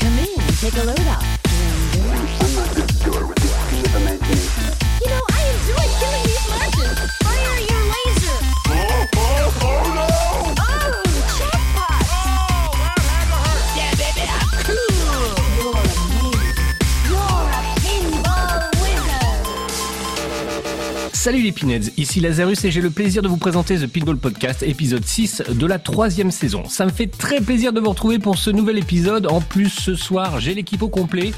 Come in, take a load off. Salut les Pinheads, ici Lazarus et j'ai le plaisir de vous présenter The Pinball Podcast, épisode 6 de la troisième saison. Ça me fait très plaisir de vous retrouver pour ce nouvel épisode. En plus, ce soir, j'ai l'équipe au complet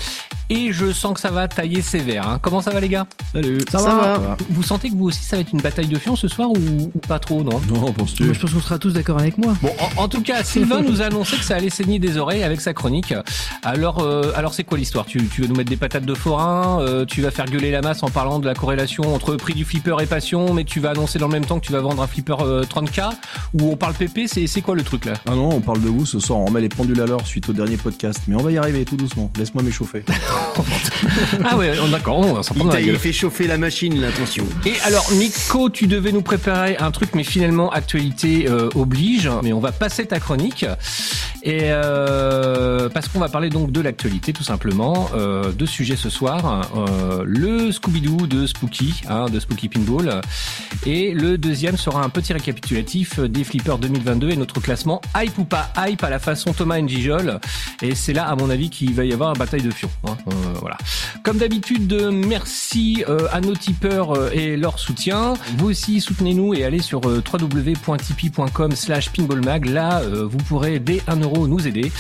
et je sens que ça va tailler sévère. hein. Comment ça va les gars? Salut. Ça, va, Vous sentez que vous aussi ça va être une bataille de fion ce soir ou, ou pas trop, non? Non, penses-tu? Moi, je pense qu'on sera tous d'accord avec moi. Bon, en, en tout cas, Sylvain nous a annoncé que ça allait saigner des oreilles avec sa chronique. Alors, euh, alors c'est quoi l'histoire? Tu, tu veux nous mettre des patates de forain? Euh, Tu vas faire gueuler la masse en parlant de la corrélation entre prix du flipper et passion, mais tu vas annoncer dans le même temps que tu vas vendre un flipper euh, 30K Ou on parle PP C'est c'est quoi le truc là? Ah non, on parle de vous ce soir, on remet les pendules à l'heure suite au dernier podcast. Mais on va y arriver tout doucement, laisse-moi m'échauffer. Ah ouais, d'accord, on va s'en la Il fait chauffer la machine, là, attention. Et alors, Nico, tu devais nous préparer un truc, mais finalement, actualité euh, oblige. Mais on va passer ta chronique. Et euh, parce qu'on va parler donc de l'actualité, tout simplement. Euh, deux sujets ce soir. Euh, le Scooby-Doo de Spooky, hein, de Spooky Pinball. Et le deuxième sera un petit récapitulatif des flippers 2022 et notre classement hype ou pas hype à la façon Thomas Njijol. Et c'est là, à mon avis, qu'il va y avoir une bataille de fion. hein. Euh, voilà. Comme d'habitude, merci euh, à nos tipeurs euh, et leur soutien. Vous aussi, soutenez-nous et allez sur euh, www.tipeee.com slash pinballmag. Là, vous pourrez, dès 1 euro, nous aider.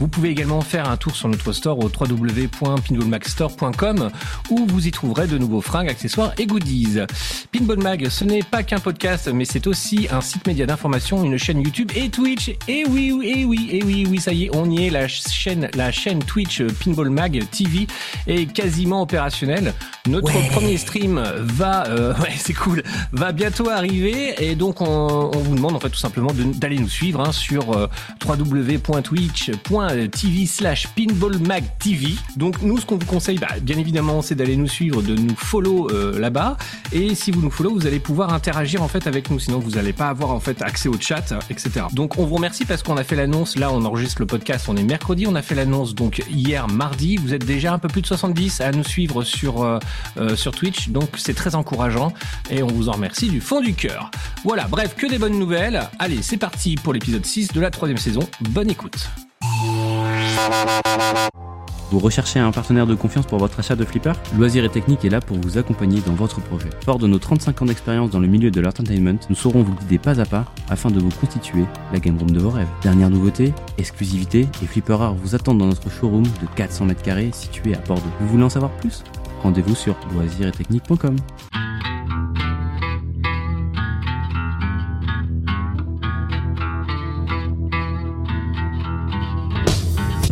Vous pouvez également faire un tour sur notre store au www.pinballmagstore.com où vous y trouverez de nouveaux fringues, accessoires et goodies. Pinball Mag, ce n'est pas qu'un podcast, mais c'est aussi un site média d'information, une chaîne YouTube et Twitch. Et oui, oui, et oui, et oui, oui, ça y est, on y est. La chaîne, la chaîne Twitch Pinball Mag TV est quasiment opérationnelle. Notre premier stream va, euh, ouais, c'est cool, va bientôt arriver et donc on, on vous demande en fait tout simplement d'aller nous suivre hein, sur euh, www.twitch.tv slash pinballmagtv. Donc nous, ce qu'on vous conseille, bah, bien évidemment, c'est d'aller nous suivre, de nous follow euh, là-bas. Et si vous nous follow, vous allez pouvoir interagir en fait avec nous. Sinon, vous n'allez pas avoir en fait accès au chat, etc. Donc on vous remercie parce qu'on a fait l'annonce. Là, on enregistre le podcast. On est mercredi. On a fait l'annonce donc hier mardi. Vous êtes déjà un peu plus de 70 à nous suivre sur euh, euh, sur Twitch. Donc c'est très encourageant et on vous en remercie du fond du cœur. Voilà. Bref, que des bonnes nouvelles. Allez, c'est parti pour l'épisode 6 de la troisième saison. Bonne écoute. Vous recherchez un partenaire de confiance pour votre achat de flipper Loisir et Technique est là pour vous accompagner dans votre projet. Fort de nos 35 ans d'expérience dans le milieu de l'entertainment, nous saurons vous guider pas à pas afin de vous constituer la game room de vos rêves. Dernière nouveauté, exclusivité et flipper rares vous attendent dans notre showroom de 400 mètres carrés situé à Bordeaux. Vous voulez en savoir plus? Rendez-vous sur loisiretechnique.com.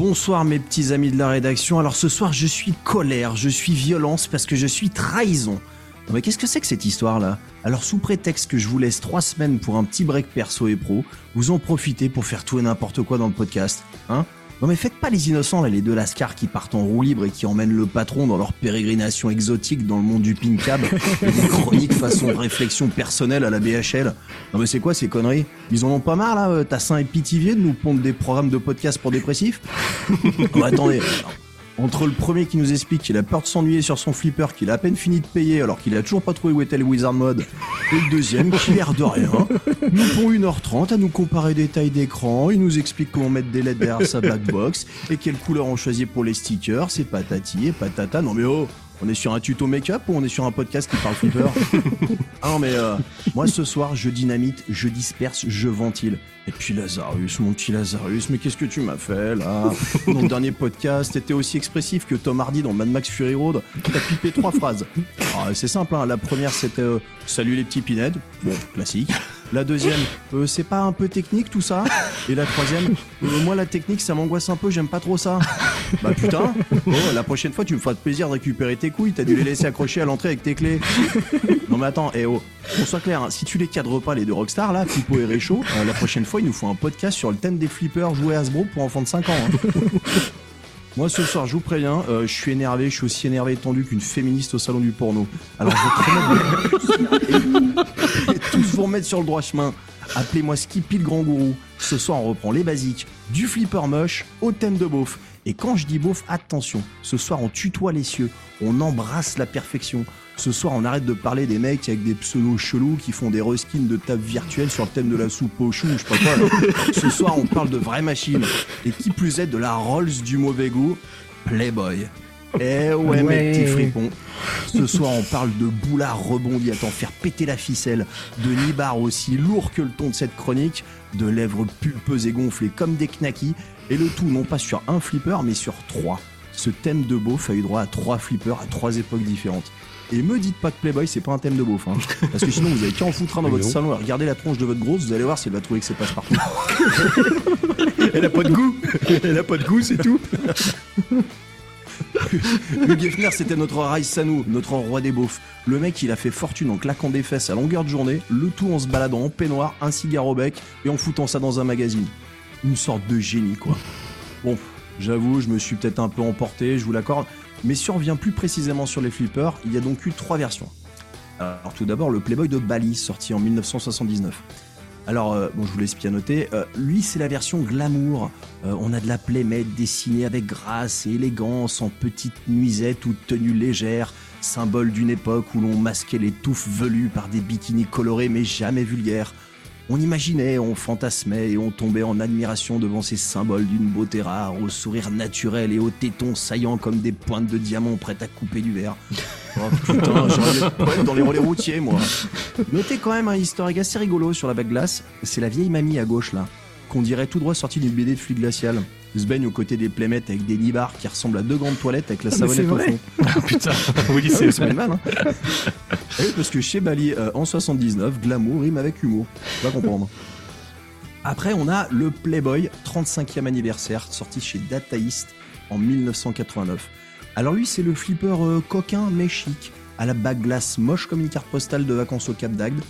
Bonsoir mes petits amis de la rédaction. Alors ce soir, je suis colère, je suis violence parce que je suis trahison. Non mais qu'est-ce que c'est que cette histoire là Alors sous prétexte que je vous laisse trois semaines pour un petit break perso et pro, vous en profitez pour faire tout et n'importe quoi dans le podcast, hein? Non mais faites pas les innocents là, les deux lascars qui partent en roue libre et qui emmènent le patron dans leur pérégrination exotique dans le monde du pincab et des chroniques façon réflexion personnelle à la BHL. Non mais c'est quoi ces conneries? Ils en ont pas marre là, euh, Tassin et Pitivier de nous pondre des programmes de podcast pour dépressifs? Oh, attendez, entre le premier qui nous explique qu'il a peur de s'ennuyer sur son flipper, qu'il a à peine fini de payer alors qu'il a toujours pas trouvé où était le Wizard Mode, et le deuxième qui l'air de rien, nous pond 1h30 à nous comparer des tailles d'écran, il nous explique comment mettre des LED derrière sa black box, et quelle couleur on choisit pour les stickers, c'est patati et patata, non mais oh on est sur un tuto make-up ou on est sur un podcast qui parle flipper Ah non mais euh, moi ce soir je dynamite, je disperse, je ventile. Et puis Lazarus, mon petit Lazarus, mais qu'est-ce que tu m'as fait là Dans le dernier podcast, t'étais aussi expressif que Tom Hardy dans Mad Max Fury Road. T'as pipé trois phrases. Ah, c'est simple, hein. la première c'était euh, Salut les petits pinheads, bon classique. La deuxième, euh, c'est pas un peu technique tout ça Et la troisième, euh, moi la technique ça m'angoisse un peu, j'aime pas trop ça. Bah putain, oh, la prochaine fois tu me feras de plaisir de récupérer tes couilles, t'as dû les laisser accrocher à l'entrée avec tes clés. Non mais attends, eh oh, qu'on soit clair, hein, si tu les cadres pas les deux rockstars là, Pipo et Réchaud, euh, la prochaine fois il nous faut un podcast sur le thème des flippers joués à Hasbro pour enfants de 5 ans. hein. Moi ce soir, je vous préviens, je suis énervé, je suis aussi énervé et tendu qu'une féministe au salon du porno. Alors je vais te remettre vous sur le droit chemin. Appelez-moi Skippy le grand gourou. Ce soir, on reprend les basiques, du flipper moche au thème de beauf. Et quand je dis beauf, attention, ce soir, on tutoie les cieux, on embrasse la perfection. Ce soir, on arrête de parler des mecs avec des pseudos chelous qui font des reskins de table virtuelle sur le thème de la soupe au chou, je sais pas. Ce soir, on parle de vraies machines. Et qui plus est, de la Rolls du mauvais goût, Playboy. Eh ouais, mes petits fripons. Ce soir, on parle de boulard rebondi à t'en faire péter la ficelle, de nibar aussi lourd que le ton de cette chronique, de lèvres pulpeuses et gonflées comme des knackis, et le tout non pas sur un flipper, mais sur trois. Ce thème de beauf a eu droit à trois flippers à trois époques différentes. Et me dites pas que Playboy c'est pas un thème de beauf, hein. parce que sinon vous avez qu'à en foutre un dans votre salon et regarder la tronche de votre grosse, vous allez voir si elle va trouver que c'est passe partout. Elle a pas de goût. Elle a pas de goût, c'est tout. Hugh Hefner, c'était notre Rai Sanou, notre roi des beaufs. Le mec, il a fait fortune en claquant des fesses à longueur de journée, le tout en se baladant en peignoir, un cigare au bec et en foutant ça dans un magazine. Une sorte de génie, quoi. Bon, j'avoue, je me suis peut-être un peu emporté, je vous l'accorde, mais si on revient plus précisément sur les flippers, il y a donc eu trois versions. Alors tout d'abord, le Playboy de Bali, sorti en 1979. Alors, euh, je vous laisse pianoter. Euh, lui, c'est la version glamour. Euh, on a de la playmate dessinée avec grâce et élégance, en petites nuisettes ou tenues légères, symbole d'une époque où l'on masquait les touffes velues par des bikinis colorés mais jamais vulgaires. On imaginait, on fantasmait et on tombait en admiration devant ces symboles d'une beauté rare, au sourire naturel et aux tétons saillants comme des pointes de diamant prêtes à couper du verre. Oh putain, j'aurais poète dans les relais routiers, moi. Notez quand même un historique assez rigolo sur la bague glace. C'est la vieille mamie à gauche, là, qu'on dirait tout droit sortie d'une BD de fluide glacial. Se baigne aux côtés des playmates avec des nibards qui ressemblent à deux grandes toilettes avec la savonnette au fond. Putain, oui, C'est mal, hein Eh oui, parce que chez Bali, euh, en 79, glamour rime avec humour. Tu vas comprendre. Après, on a le Playboy 35e anniversaire, sorti chez Data East en 1989. Alors lui, c'est le flipper euh, coquin mais chic, à la bague glace moche comme une carte postale de vacances au Cap d'Agde.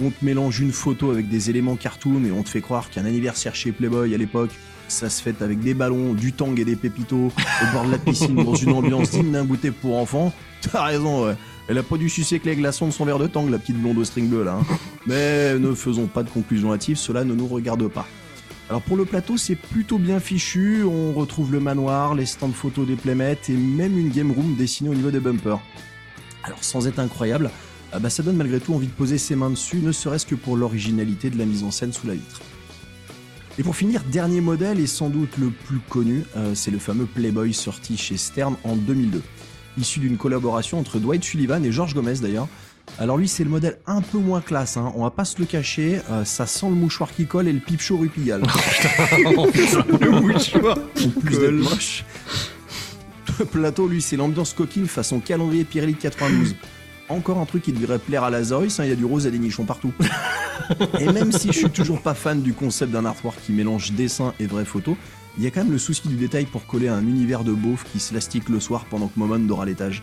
On te mélange une photo avec des éléments cartoon et on te fait croire qu'un anniversaire chez Playboy à l'époque, ça se fête avec des ballons, du tang et des pépitos au bord de la piscine dans une ambiance digne d'un goûter pour enfants. T'as raison, ouais. Elle a pas dû sucer que les glaçons de son verre de tang, la petite blonde au string bleu là. hein. Mais ne faisons pas de conclusion hâtive, cela ne nous regarde pas. Alors pour le plateau, c'est plutôt bien fichu. On retrouve le manoir, les stands photos des playmates et même une game room dessinée au niveau des bumpers. Alors sans être incroyable, ah bah, ça donne malgré tout envie de poser ses mains dessus, ne serait-ce que pour l'originalité de la mise en scène sous la vitre. Et pour finir, dernier modèle et sans doute le plus connu, euh, c'est le fameux Playboy sorti chez Stern en 2002. Issu d'une collaboration entre Dwight Sullivan et George Gomez d'ailleurs. Alors lui c'est le modèle un peu moins classe, hein. on va pas se le cacher, euh, ça sent le mouchoir qui colle et le pipe chaud rupigal. Le mouchoir. En plus d'être moche. Le plateau, lui, c'est l'ambiance coquine façon calendrier Pirelli de 92. Encore un truc qui devrait plaire à la Zoïs, hein, il y a du rose et des nichons partout. et même si je suis toujours pas fan du concept d'un artwork qui mélange dessin et vraie photo, il y a quand même le souci du détail pour coller un univers de beauf qui se lastique le soir pendant que Momon dort à l'étage.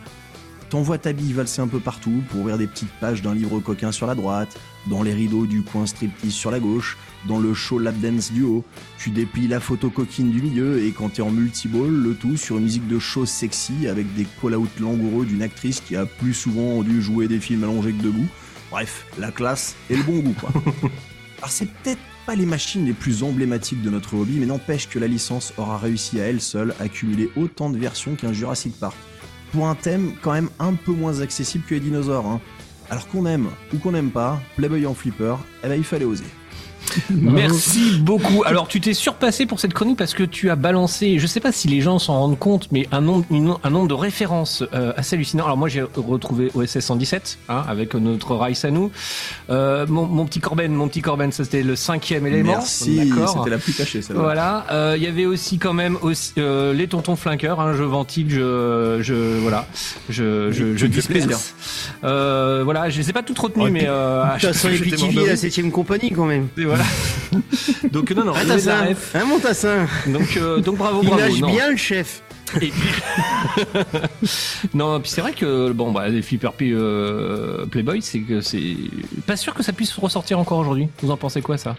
T'envoies ta bille valser un peu partout pour ouvrir des petites pages d'un livre coquin sur la droite, dans les rideaux du coin striptease sur la gauche, dans le show lap dance du haut. Tu déplies la photo coquine du milieu et quand t'es en multiball, le tout sur une musique de show sexy avec des call-out langoureux d'une actrice qui a plus souvent dû jouer des films allongés que debout. Bref, la classe et le bon goût quoi. Alors c'est peut-être pas les machines les plus emblématiques de notre hobby, mais n'empêche que la licence aura réussi à elle seule à cumuler autant de versions qu'un Jurassic Park. Pour un thème quand même un peu moins accessible que les dinosaures. hein. Alors qu'on aime ou qu'on n'aime pas, Playboy en flipper, eh ben il fallait oser. Merci beaucoup. Alors, tu t'es surpassé pour cette chronique parce que tu as balancé, je sais pas si les gens s'en rendent compte, mais un nombre, une- un nombre de références euh, assez hallucinant. Alors, moi, j'ai retrouvé OSS 117 hein, avec notre Raisanu. Euh, mon, mon petit Corben, mon petit Corben, ça c'était le cinquième élément. Merci, c'était la plus cachée celle-là. Voilà, euh, il y avait aussi quand même aussi, euh, les tontons flanqueurs. Hein, je ventile, je, je voilà, je, je, je disperse. plaisir. Euh, voilà, je les ai pas toutes retenues, Ouais, mais euh, à chaque sent fois, les de la rire. 7ème compagnie quand même. Et voilà. donc non, non, Un il tassin. Un mon tassin. Donc, euh, donc bravo, Il bravo. nage non. bien le chef. Et puis- non, puis c'est vrai que bon, bah, les flipper P- euh, Playboy, c'est que c'est pas sûr que ça puisse ressortir encore aujourd'hui. Vous en pensez quoi ça?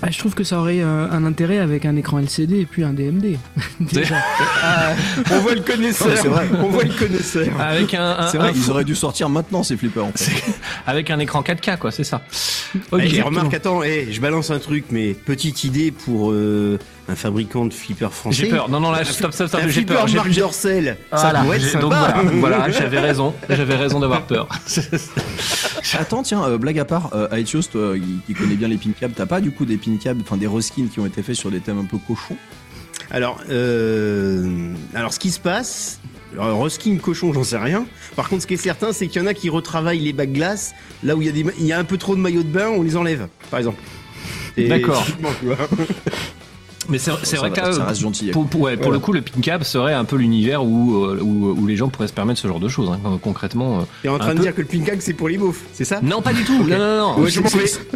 Ah, je trouve que ça aurait euh, un intérêt avec un écran LCD et puis un DMD. Déjà. On voit le connaisseur. Non, vrai. On voit le connaisseur. Avec un, un- C'est vrai, un ils fou- auraient dû sortir maintenant ces flippers. En fait. avec un écran 4K, quoi, c'est ça. Ok. Eh, remarque, attends, eh, je balance un truc, mais petite idée pour euh, un fabricant de flippers français. J'ai peur. Non, non, là, stop, stop, stop. J'ai flipper peur. J'ai Marc j'ai- Dorcel. Voilà, ça pourrait être sympa. donc voilà, voilà, j'avais raison, j'avais raison d'avoir peur. Attends, tiens, euh, blague à part, euh, Aetios, toi qui, qui connais bien les pin cabs, t'as pas du coup des pin cabs, enfin des reskins qui ont été faits sur des thèmes un peu cochons? Alors, euh, alors ce qui se passe, alors, Ruskin cochon, j'en sais rien. Par contre, ce qui est certain, c'est qu'il y en a qui retravaillent les bacs glaces là où il y a des, il y a un peu trop de maillots de bain, on les enlève, par exemple. D'accord. Mais c'est vrai que ça reste gentil. pour, pour- ouais, pour Voilà. le coup, le pin cab serait un peu l'univers où, euh, où, où les gens pourraient se permettre ce genre de choses. hein, concrètement. euh. T'es en train de peu. dire que le ping c'est pour les beaufs, c'est ça? Non, pas du tout. Non, non, non. Ouais, je m'en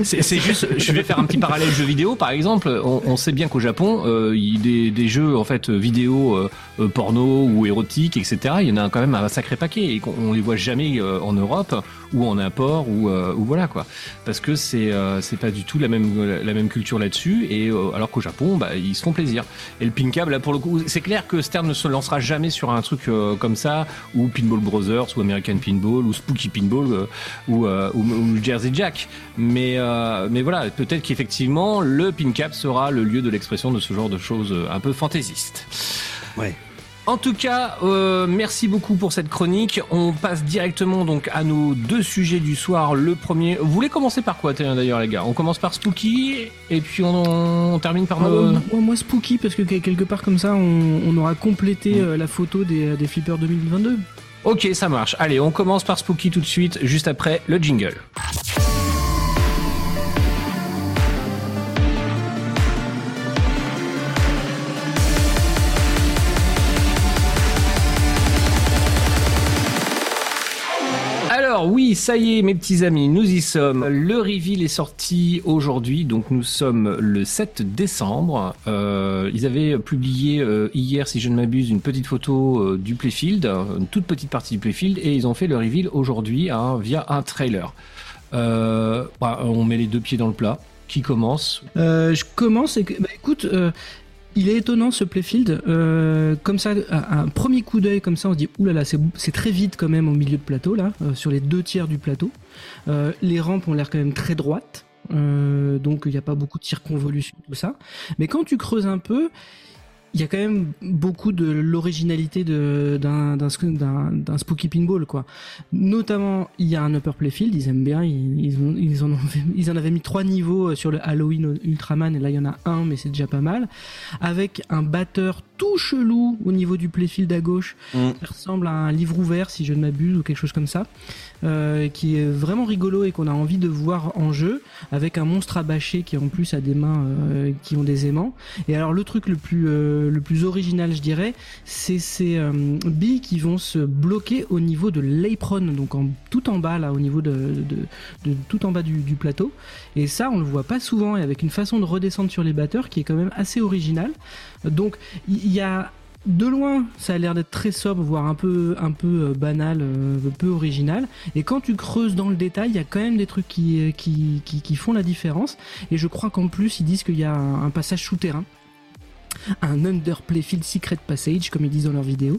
C'est- juste, je vais faire un petit parallèle jeu vidéo, par exemple. On, on sait bien qu'au Japon, euh, il y a des, des jeux en fait vidéo euh, porno ou érotiques, etc. Il y en a quand même un sacré paquet et qu'on on les voit jamais euh, en Europe ou en import ou, euh, ou voilà quoi. Parce que c'est euh, c'est pas du tout la même la même culture là-dessus et euh, alors qu'au Japon, bah, ils se font plaisir. Et le Pincab, là pour le coup, c'est clair que Stern ne se lancera jamais sur un truc comme ça ou Pinball Brothers ou American Pinball ou Spooky Pinball ou, ou, ou Jersey Jack. Mais, mais voilà, peut-être qu'effectivement, le pin cap sera le lieu de l'expression de ce genre de choses un peu fantaisistes. Ouais. En tout cas, euh, merci beaucoup pour cette chronique. On passe directement donc à nos deux sujets du soir. Le premier, vous voulez commencer par quoi d'ailleurs les gars? On commence par Spooky et puis on, on termine par Ah, nos... moi, moi, Spooky, parce que quelque part comme ça, on, on aura complété Mm. euh, la photo des, des flippers 2022. Ok, ça marche. Allez, on commence par Spooky tout de suite, juste après le jingle. Alors oui, ça y est mes petits amis, nous y sommes. Le reveal est sorti aujourd'hui, donc nous sommes le 7 décembre. Euh, ils avaient publié euh, hier, si je ne m'abuse, une petite photo euh, du playfield, une toute petite partie du playfield, et ils ont fait le reveal aujourd'hui hein, via un trailer. Bah, on met les deux pieds dans le plat. Qui commence? Je commence et que, bah, écoute, il est étonnant ce playfield. Euh, comme ça, un premier coup d'œil comme ça, on se dit oulala, c'est c'est très vite quand même au milieu de plateau là, euh, sur les deux tiers du plateau. Euh, les rampes ont l'air quand même très droites. donc il n'y a pas beaucoup de circonvolution tout ça mais quand tu creuses un peu il y a quand même beaucoup de l'originalité de- d'un d'un d'un- d'un spooky pinball quoi. Notamment il y a un upper playfield ils aiment bien ils, ils, ont- ils en ont fait- ils en avaient mis trois niveaux euh, sur le Halloween Ultraman et là il y en a un mais c'est déjà pas mal. Avec un batteur tout chelou au niveau du playfield à gauche Mm. qui ressemble à un livre ouvert si je ne m'abuse ou quelque chose comme ça euh, qui est vraiment rigolo et qu'on a envie de voir en jeu avec un monstre abâché qui en plus a des mains euh, qui ont des aimants. Et alors le truc le plus euh, le plus original je dirais c'est ces euh, billes qui vont se bloquer au niveau de l'apron donc en tout en bas là au niveau de, de, de- tout en bas du, du plateau. Et ça on le voit pas souvent et avec une façon de redescendre sur les batteurs qui est quand même assez originale. Donc il y a de loin, ça a l'air d'être très sobre, voire un peu, un peu euh, banal, euh, peu original. Et quand tu creuses dans le détail, il y a quand même des trucs qui, euh, qui, qui, qui font la différence. Et je crois qu'en plus, ils disent qu'il y a un passage souterrain. Un underplayfield secret passage, comme ils disent dans leur vidéo.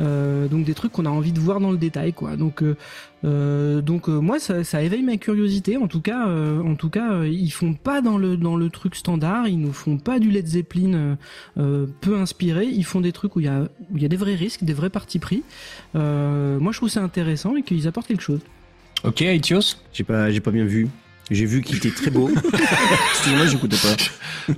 Euh, donc des trucs qu'on a envie de voir dans le détail, quoi. Donc, euh, euh, donc euh, moi, ça, ça éveille ma curiosité. En tout cas, euh, en tout cas, euh, ils font pas dans le dans le truc standard. Ils nous font pas du Led Zeppelin euh, euh, peu inspiré. Ils font des trucs où il y a où il y a des vrais risques, des vrais partis pris. Euh, moi, je trouve ça intéressant et qu'ils apportent quelque chose. Ok, Aetios J'ai pas, j'ai pas bien vu. J'ai vu qu'il était très beau. Excusez-moi, j'écoutais pas.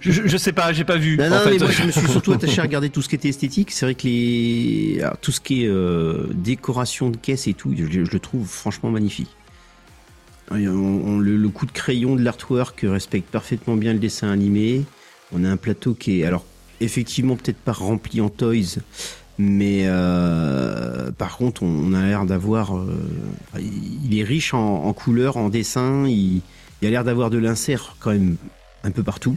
je, je- sais pas, j'ai pas vu. Non, en non, fait. mais moi je me suis surtout attaché à regarder tout ce qui était esthétique. C'est vrai que les, alors, tout ce qui est euh, décoration de caisse et tout, je, je le trouve franchement magnifique. On- on- le, le coup de crayon de l'artwork respecte parfaitement bien le dessin animé. On a un plateau qui est, alors effectivement peut-être pas rempli en toys, mais euh, par contre on, a l'air d'avoir, euh, il est riche en, couleurs, en dessin. Il, a l'air d'avoir de l'insert quand même un peu partout.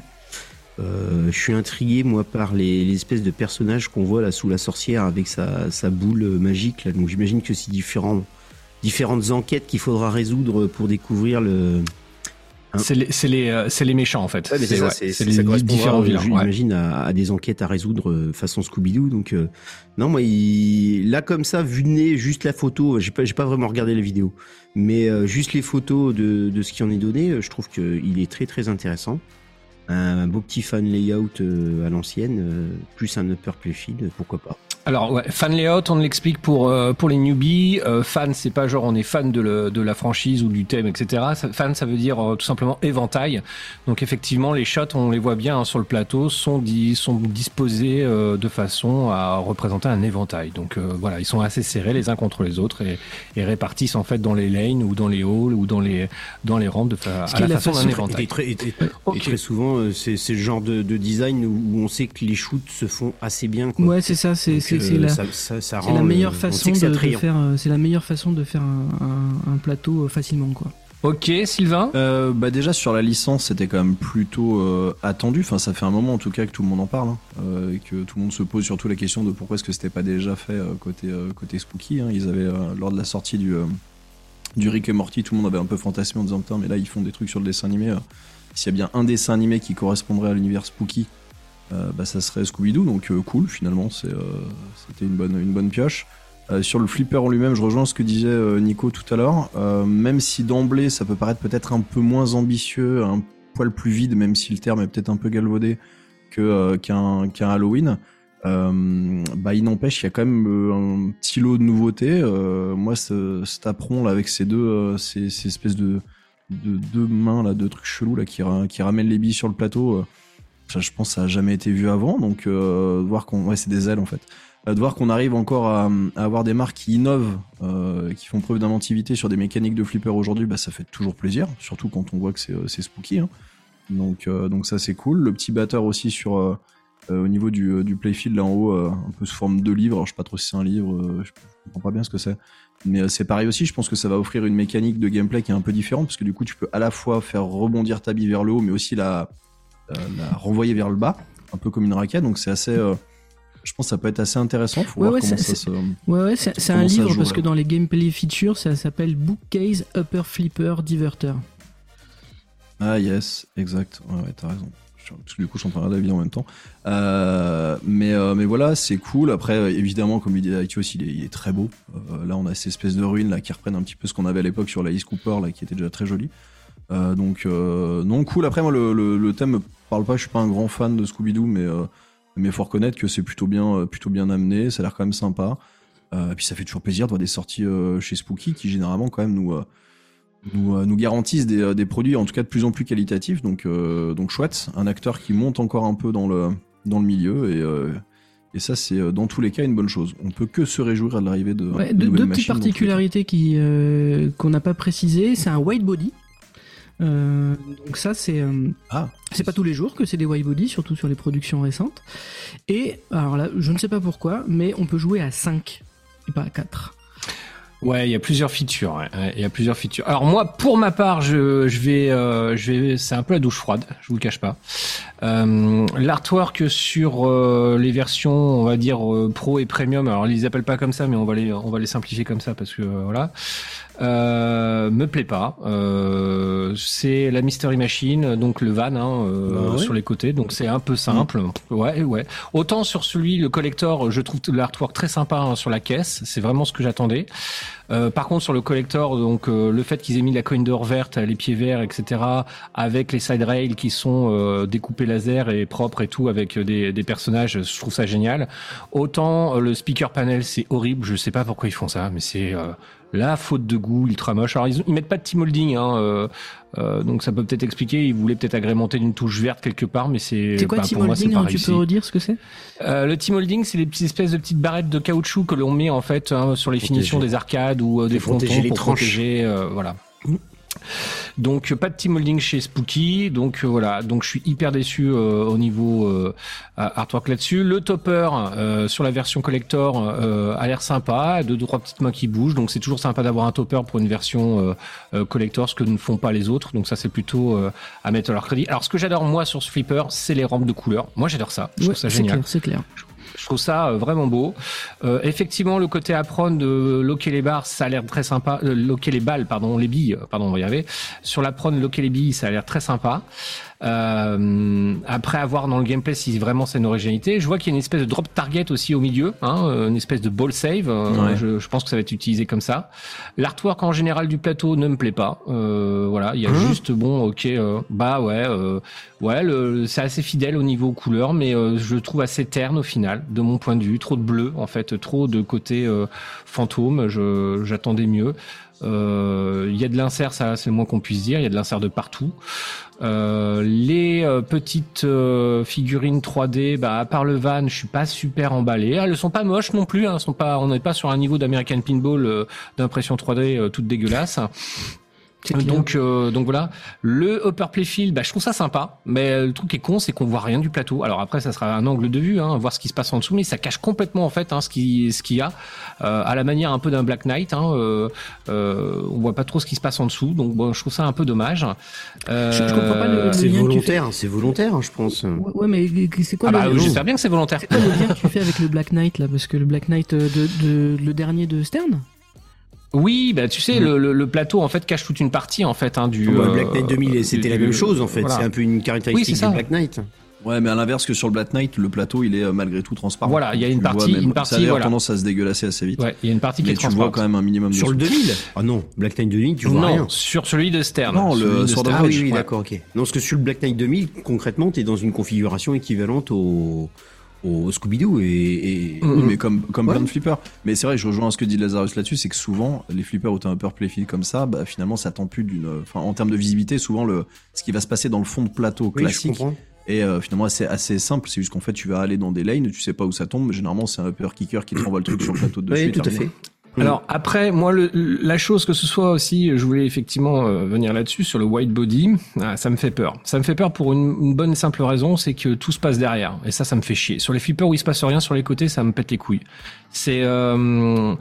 Euh, je suis intrigué moi par les, espèces de personnages qu'on voit là sous la sorcière avec sa, boule magique là. Donc j'imagine que c'est différentes enquêtes qu'il faudra résoudre pour découvrir le C'est les, c'est les, euh, c'est les méchants en fait. C'est ouais, ça les différents vilains. ouais. j'imagine, à, à des enquêtes à résoudre euh, façon Scooby-Doo. Donc, euh, non, moi, il, là, comme ça, vu de nez, juste la photo, j'ai pas, vraiment regardé la vidéo, mais euh, juste les photos de, de ce qui en est donné, je trouve qu'il est très, très intéressant. Un beau petit fan layout à l'ancienne, plus un upper playfield, pourquoi pas. Alors, ouais, fan layout, on l'explique pour euh, pour les newbies. Euh, fan, c'est pas genre on est fan de, le, de la franchise ou du thème, etc. Ça- fan, ça veut dire euh, tout simplement éventail. Donc effectivement, les shots, on les voit bien hein, sur le plateau, sont di- sont disposés euh, de façon à représenter un éventail. Donc euh, voilà, ils sont assez serrés les uns contre les autres et, et répartissent en fait dans les lanes ou dans les halls ou dans les dans les rampes de fa- Ce à la la façon d'un façon- Et, éventail. très, et- et- Ok. et très souvent, euh, c'est, c'est le genre de, de design où, on sait que les shoots se font assez bien. Quoi. Ouais, c'est ça, c'est Donc, c'est- euh, la, ça, ça, ça c'est rend la le- meilleure façon de, faire. euh, C'est la meilleure façon de faire un, un- un plateau euh, facilement, quoi. Ok, Sylvain? Euh, bah déjà sur la licence c'était quand même plutôt euh, attendu, enfin ça fait un moment en tout cas que tout le monde en parle hein, euh, et que tout le monde se pose surtout la question de pourquoi est-ce que c'était pas déjà fait euh, côté, euh, côté Spooky. hein. Ils avaient euh, lors de la sortie du, euh, du Rick et Morty tout le monde avait un peu fantasmé en disant putain mais là ils font des trucs sur le dessin animé. euh. S'il y a bien un dessin animé qui correspondrait à l'univers Spooky, bah ça serait Scooby-Doo donc euh, cool finalement euh, c'était une bonne, une bonne pioche. Euh, sur le flipper en lui-même, je rejoins ce que disait euh, Nico tout à l'heure. Euh, même si d'emblée, ça peut paraître peut-être un peu moins ambitieux, un poil plus vide, même si le terme est peut-être un peu galvaudé que euh, qu'un qu'un Halloween. Euh, bah, il n'empêche, il y a quand même euh, un petit lot de nouveautés. Euh, moi, ce, cet apron là avec ces deux, euh, ces, ces espèces de, de deux mains là, deux trucs chelous là qui, ra- qui ramènent les billes sur le plateau. Ça, je pense, que ça a jamais été vu avant. Donc, euh, voir qu'on, ouais, c'est des ailes en fait. Euh, de voir qu'on arrive encore à, avoir des marques qui innovent, euh, qui font preuve d'inventivité sur des mécaniques de flipper aujourd'hui, bah, ça fait toujours plaisir, surtout quand on voit que c'est euh, spooky. hein. Donc, euh, donc ça c'est cool. Le petit batteur aussi sur au niveau du, playfield là en haut, un peu sous forme de livre. Alors, je sais pas trop si c'est un livre, je comprends pas bien ce que c'est. Mais c'est pareil aussi, je pense que ça va offrir une mécanique de gameplay qui est un peu différente, parce que du coup tu peux à la fois faire rebondir ta bille vers le haut, mais aussi la, la, la renvoyer vers le bas, un peu comme une raquette. Donc c'est assez... euh, je pense que ça peut être assez intéressant. Faut Ouais, voir ouais, comment c'est- ça se... Ouais, ouais, c'est un livre joue, parce que dans les gameplay features, ça s'appelle Bookcase Upper Flipper Diverter. Ah yes, exact. Ouais, ouais, t'as raison. Parce que du coup, je suis en train vidéo en même temps. Euh, mais, euh, mais voilà, c'est cool. Après, euh, évidemment, comme il dit Aitios, il est, il est très beau. Euh, là, on a ces espèces de ruines là qui reprennent un petit peu ce qu'on avait à l'époque sur la Ice Cooper, là, qui était déjà très jolie. Euh, donc, euh, non, cool. Après, moi, le, le, le thème me parle pas. Je suis pas un grand fan de Scooby-Doo, mais euh, mais faut reconnaître que c'est plutôt bien, plutôt bien amené. Ça a l'air quand même sympa. Et puis, ça fait toujours plaisir de voir des sorties chez Spooky qui généralement quand même nous nous, nous garantissent des, des produits en tout cas de plus en plus qualitatifs. Donc, euh, donc chouette, un acteur qui monte encore un peu dans le, dans le milieu et, euh, et ça c'est dans tous les cas une bonne chose. On peut que se réjouir de l'arrivée de, Ouais, de deux, petites particularités qui euh, qu'on n'a pas précisées. C'est un white body. Euh, donc ça c'est euh, Ah, c'est pas tous les jours que c'est des white body, surtout sur les productions récentes. Et alors là, je ne sais pas pourquoi, mais on peut jouer à 5 et pas à 4. Ouais, il y a plusieurs features. ouais, ouais, Il y a plusieurs features. Alors moi, pour ma part, je, je vais, euh, je vais, c'est un peu la douche froide. Je vous le cache pas. Euh, L'artwork sur euh, les versions, on va dire pro et premium. Alors ils les appellent pas comme ça, mais on va les, on va les simplifier comme ça parce que voilà. Euh, me plaît pas. Euh, c'est la Mystery Machine, donc le van hein, euh, Bah ouais. sur les côtés, donc c'est un peu simple. Ouais, ouais. Autant sur celui, le collector, je trouve l'artwork très sympa hein, sur la caisse. C'est vraiment ce que j'attendais. Euh, par contre, sur le collector, donc euh, le fait qu'ils aient mis la coin d'or verte, les pieds verts, etc., avec les side rails qui sont euh, découpés laser et propres et tout, avec des, des personnages, je trouve ça génial. Autant euh, le speaker panel, c'est horrible. Je sais pas pourquoi ils font ça, mais c'est euh, la faute de goût, ultra moche. Alors ils, ils mettent pas de team holding, hein, euh, euh, donc ça peut peut-être expliquer. Ils voulaient peut-être agrémenter d'une touche verte quelque part, mais c'est C'est quoi bah, Team pour moi, c'est Holding pas hein, Tu peux redire ce que c'est? Euh, le team holding, c'est les petites espèces de petites barrettes de caoutchouc que l'on met en fait hein, sur les Protéger. finitions des arcades ou euh, des protéger frontons les pour tranches. protéger, euh, voilà. Donc pas de team holding chez Spooky, donc euh, voilà, donc je suis hyper déçu euh, au niveau euh, artwork là-dessus. Le topper euh, sur la version collector euh, a l'air sympa, deux trois petites mains qui bougent, donc c'est toujours sympa d'avoir un topper pour une version collector, ce que ne font pas les autres, donc ça c'est plutôt euh, à mettre à leur crédit. Alors ce que j'adore moi sur ce flipper, c'est les rampes de couleurs. Moi j'adore ça, je Ouais, trouve ça c'est génial. clair, c'est clair. Je trouve ça euh, vraiment beau. Euh, effectivement, le côté apron de loquer les barres, ça a l'air très sympa. Euh, loquer les balles, pardon, les billes, pardon, on va y. Sur l'apron, loquer les billes, ça a l'air très sympa. Euh, après avoir dans le gameplay si vraiment c'est une originalité, je vois qu'il y a une espèce de drop target aussi au milieu, hein, euh, une espèce de ball save. euh, Ouais. je, je pense que ça va être utilisé comme ça. L'artwork en général du plateau ne me plaît pas. Euh, voilà, il y a Hein juste bon, ok, euh, bah ouais, euh, ouais, le- c'est assez fidèle au niveau couleur, mais je le trouve assez terne au final, de mon point de vue. Trop de bleu, en fait, trop de côté euh, fantôme. Je j'attendais mieux. Euh, Il y a de l'insert, ça c'est le moins qu'on puisse dire. Il y a de l'insert de partout. Euh, les euh, petites euh, figurines 3D, bah, à part le van, je suis pas super emballé. Elles sont pas moches non plus. Hein, sont pas, on n'est pas sur un niveau d'American Pinball d'impression 3D euh, toute dégueulasse. Donc, euh, donc voilà. Le Upper Playfield, bah, je trouve ça sympa, mais le truc qui est con, c'est qu'on voit rien du plateau. Alors après, ça sera un angle de vue, hein, voir ce qui se passe en dessous, mais ça cache complètement en fait hein, ce qui, ce qu'il y a, euh, à la manière un peu d'un Black Knight. Hein, euh, euh, on voit pas trop ce qui se passe en dessous, donc bon, je trouve ça un peu dommage. Euh, Je- je comprends pas le- C'est volontaire, c'est volontaire, je pense. Ouais, ouais, mais c'est quoi Ah bah, le j'espère bien que c'est volontaire. c'est quoi le lien que tu fais avec le Black Knight là? Parce que le Black Knight euh, de, de- le dernier de Stern? Oui, bah tu sais, le, le, le plateau en fait cache toute une partie en fait hein, du. Ouais, euh, Black Knight 2000, du- c'était la même chose en fait. voilà. C'est un peu une caractéristique du Black Knight. Ouais, mais à l'inverse que sur le Black Knight, le plateau, il est euh, malgré tout transparent. Voilà, il y a une le partie- même- une partie, Ça a voilà. tendance à se dégueulasser assez vite. Ouais, il y a une partie qui mais est tu le vois transparente. quand même un minimum Sur le dessous. 2000 Ah non, Black Knight 2000, tu vois non, rien. sur celui de Stern. Non, le Celui de Stern. Ah oui, oui, ouais. d'accord, ok. Non, parce que sur le Black Knight 2000, concrètement, tu es dans une configuration équivalente au, au Scooby-Doo et, et- Mm. Oui, mais comme, comme Ouais. plein de flippers. Mais c'est vrai, je rejoins ce que dit Lazarus là-dessus, c'est que souvent, les flippers où t'as un upper playfield comme ça, bah, finalement, ça tend plus d'une. Enfin, en termes de visibilité, souvent, le, ce qui va se passer dans le fond de plateau classique est euh, finalement assez, assez simple. C'est juste qu'en fait, tu vas aller dans des lanes, tu sais pas où ça tombe. Généralement, c'est un upper kicker qui te renvoie le truc sur le plateau de dessus. Oui, et tout à terminé. fait. Alors après, moi, le, la chose que ce soit aussi, je voulais effectivement euh, venir là-dessus sur le white body, ah, ça me fait peur. Ça me fait peur pour une, une bonne et simple raison, c'est que tout se passe derrière, et ça, ça me fait chier. Sur les flippers où il se passe rien, sur les côtés, ça me pète les couilles. C'est euh,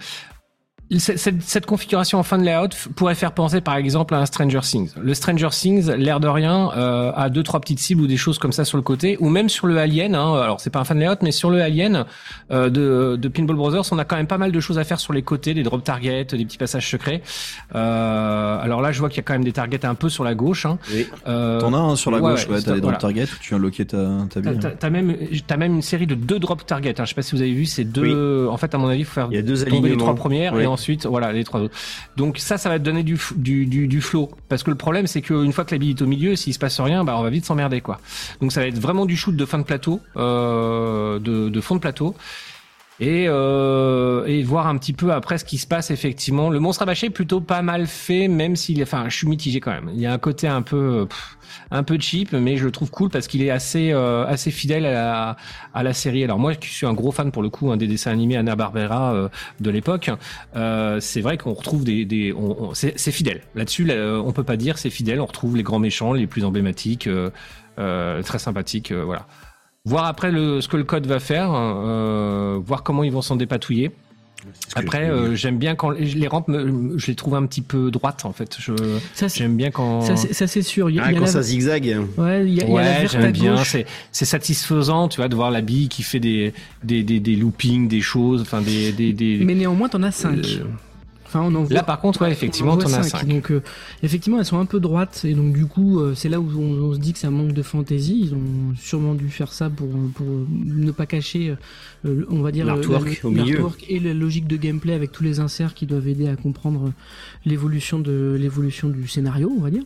cette, cette- configuration en fin de layout pourrait faire penser par exemple à un Stranger Things. Le Stranger Things, l'air de rien, euh, a deux trois petites cibles ou des choses comme ça sur le côté, ou même sur le Alien. Hein, alors c'est pas un fan layout, mais sur le Alien euh, de, de Pinball Brothers, on a quand même pas mal de choses à faire sur les côtés, des drop targets, des petits passages secrets. Euh, alors là, je vois qu'il y a quand même des targets un peu sur la gauche. Hein. Oui. Euh, T'en as un sur la ouais, gauche, ouais, ouais, t'as les drop voilà. targets tu viens loquer ta, ta bille. t'as- même, t'as même une série de deux drop targets. Hein. Je sais pas si vous avez vu ces deux. En fait, à mon avis, il faut faire Il y a deux les trois premières Oui. et ensuite voilà les trois autres. Donc ça, ça va te donner du du du, du flow parce que le problème c'est qu'une fois que la bille est au milieu, s'il se passe rien, bah on va vite s'emmerder quoi. Donc ça va être vraiment du shoot de fin de plateau, euh, de, de fond de plateau. Et, euh, et voir un petit peu après ce qui se passe effectivement. Le monstre abaché est plutôt pas mal fait, même s'il est, enfin, je suis mitigé quand même. Il y a un côté un peu, pff, un peu cheap, mais je le trouve cool parce qu'il est assez, euh, assez fidèle à la, à la série. Alors moi, qui suis un gros fan pour le coup hein, des dessins animés Anna Barbera euh, de l'époque, euh, c'est vrai qu'on retrouve des, des on, c'est fidèle. Là-dessus, là, on peut pas dire c'est fidèle. On retrouve les grands méchants, les plus emblématiques, euh, euh, très sympathiques, euh, voilà. Voir après le, ce que le code va faire, euh, voir comment ils vont s'en dépatouiller. Après, euh, j'aime bien quand les les rampes, je les trouve un petit peu droites en fait. Je Ça, c'est- j'aime bien quand. ça, c'est ça, c'est sûr. Il y a, Ah, il y a quand la- ça zigzague. Ouais, il y a, Ouais, j'aime bien. C'est c'est satisfaisant, tu vois, de voir la bille qui fait des des des, des loopings, des choses, enfin des des des. Mais néanmoins, t'en as 5. Euh, Enfin, on en voit. Là, par contre, ouais, effectivement, on en cinq. 5. Donc, euh, effectivement, elles sont un peu droites. Et donc, du coup, euh, c'est là où on, on se dit que ça manque de fantaisie. Ils ont sûrement dû faire ça pour, pour ne pas cacher, euh, on va dire, L'artwork la- au milieu. l'artwork et la logique de gameplay avec tous les inserts qui doivent aider à comprendre l'évolution de l'évolution du scénario, on va dire.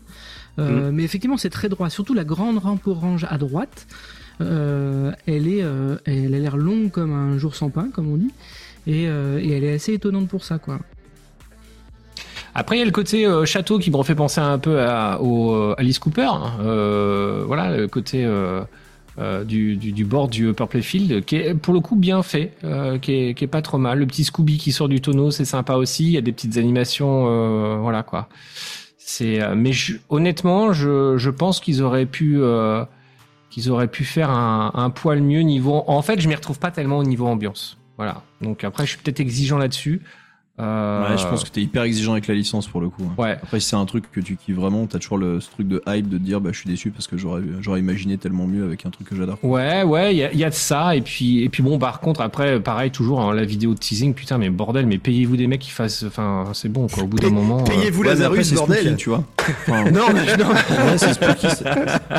Euh, Mais effectivement, c'est très droit. Surtout la grande rampe orange à droite. euh, elle est, euh, elle a l'air longue comme un jour sans pain, comme on dit. Et, euh, et elle est assez étonnante pour ça, quoi. Après, il y a le côté euh, château qui me refait penser un peu à, euh, Alice Cooper. hein. Euh, voilà, le côté du, du, du bord du Upper Playfield, qui est pour le coup bien fait, qui, est, pas trop mal. Le petit Scooby qui sort du tonneau, c'est sympa aussi. Il y a des petites animations, voilà quoi. C'est, mais honnêtement, je, pense qu'ils auraient pu, qu'ils auraient pu faire un, un poil mieux niveau. En fait, je m'y retrouve pas tellement au niveau ambiance. Voilà. Donc après, je suis peut-être exigeant là-dessus. Euh, Ouais, je pense que t'es hyper exigeant avec la licence pour le coup. hein. Ouais. Après, si c'est un truc que tu kiffes vraiment, t'as toujours le, ce truc de hype de te dire bah je suis déçu parce que j'aurais j'aurais imaginé tellement mieux avec un truc que j'adore. Ouais, ouais, il y a, y a de ça. Et puis, et puis bon, par contre, après, pareil, toujours hein, la vidéo de teasing. Putain, mais bordel, mais payez-vous des mecs qui fassent. Enfin, c'est bon, quoi. Au bout d'un moment. euh, Payez-vous Ouais, mais après, Lazarus, c'est spooky, bordel tu vois. Enfin, Non, mais, non, ouais, c'est spooky. ça-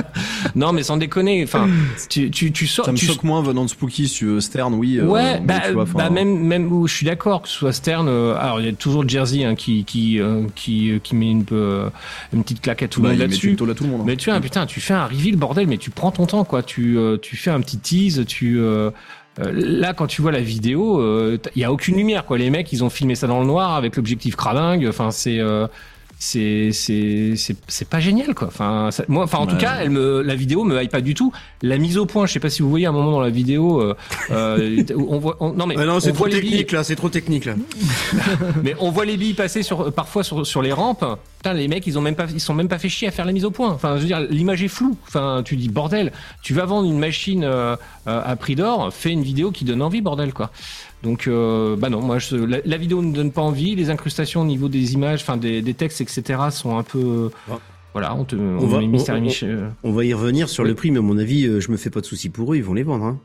non, mais sans déconner. Enfin, tu, tu, tu sors. Ça me tu- choque moins venant de Spooky, si tu veux. Stern, oui. euh, Ouais, mais bah, tu vois, enfin, bah même même où je suis d'accord que ce soit Stern. Euh, alors il y a toujours Jersey hein, qui qui euh, qui qui met une euh, une petite claque à tout le bah, monde là-dessus. plutôt là tout le monde. hein. Mais tu vois, putain, tu fais un reveal, bordel, mais tu prends ton temps, quoi. Tu, euh, tu fais un petit tease, tu. euh, euh, là, quand tu vois la vidéo, il y a aucune lumière, quoi. Les mecs, ils ont filmé ça dans le noir avec l'objectif cradingue. Enfin, c'est. euh, c'est c'est c'est c'est pas génial quoi enfin ça- moi enfin en tout cas elle me la vidéo me hype pas du tout la mise au point je sais pas si vous voyez à un moment dans la vidéo euh, euh, on voit on- non mais Ah non, c'est on trop les billes technique là, c'est trop technique là. mais on voit les billes passer sur, euh, parfois sur, sur les rampes. Putain, les mecs, ils ont même pas, ils sont même pas fait chier à faire la mise au point. Enfin, je veux dire, l'image est floue. Enfin, tu dis bordel. Tu vas vendre une machine euh, euh, à prix d'or, fais une vidéo qui donne envie, bordel quoi. Donc, euh, bah non, moi, je, la, la vidéo ne donne pas envie. Les incrustations au niveau des images, enfin des, des textes, etc. sont un peu, voilà, on te, on, va- met Mister on- on- Michel. On va y revenir sur Oui. le prix, mais à mon avis, euh, je me fais pas de soucis pour eux, ils vont les vendre. Hein.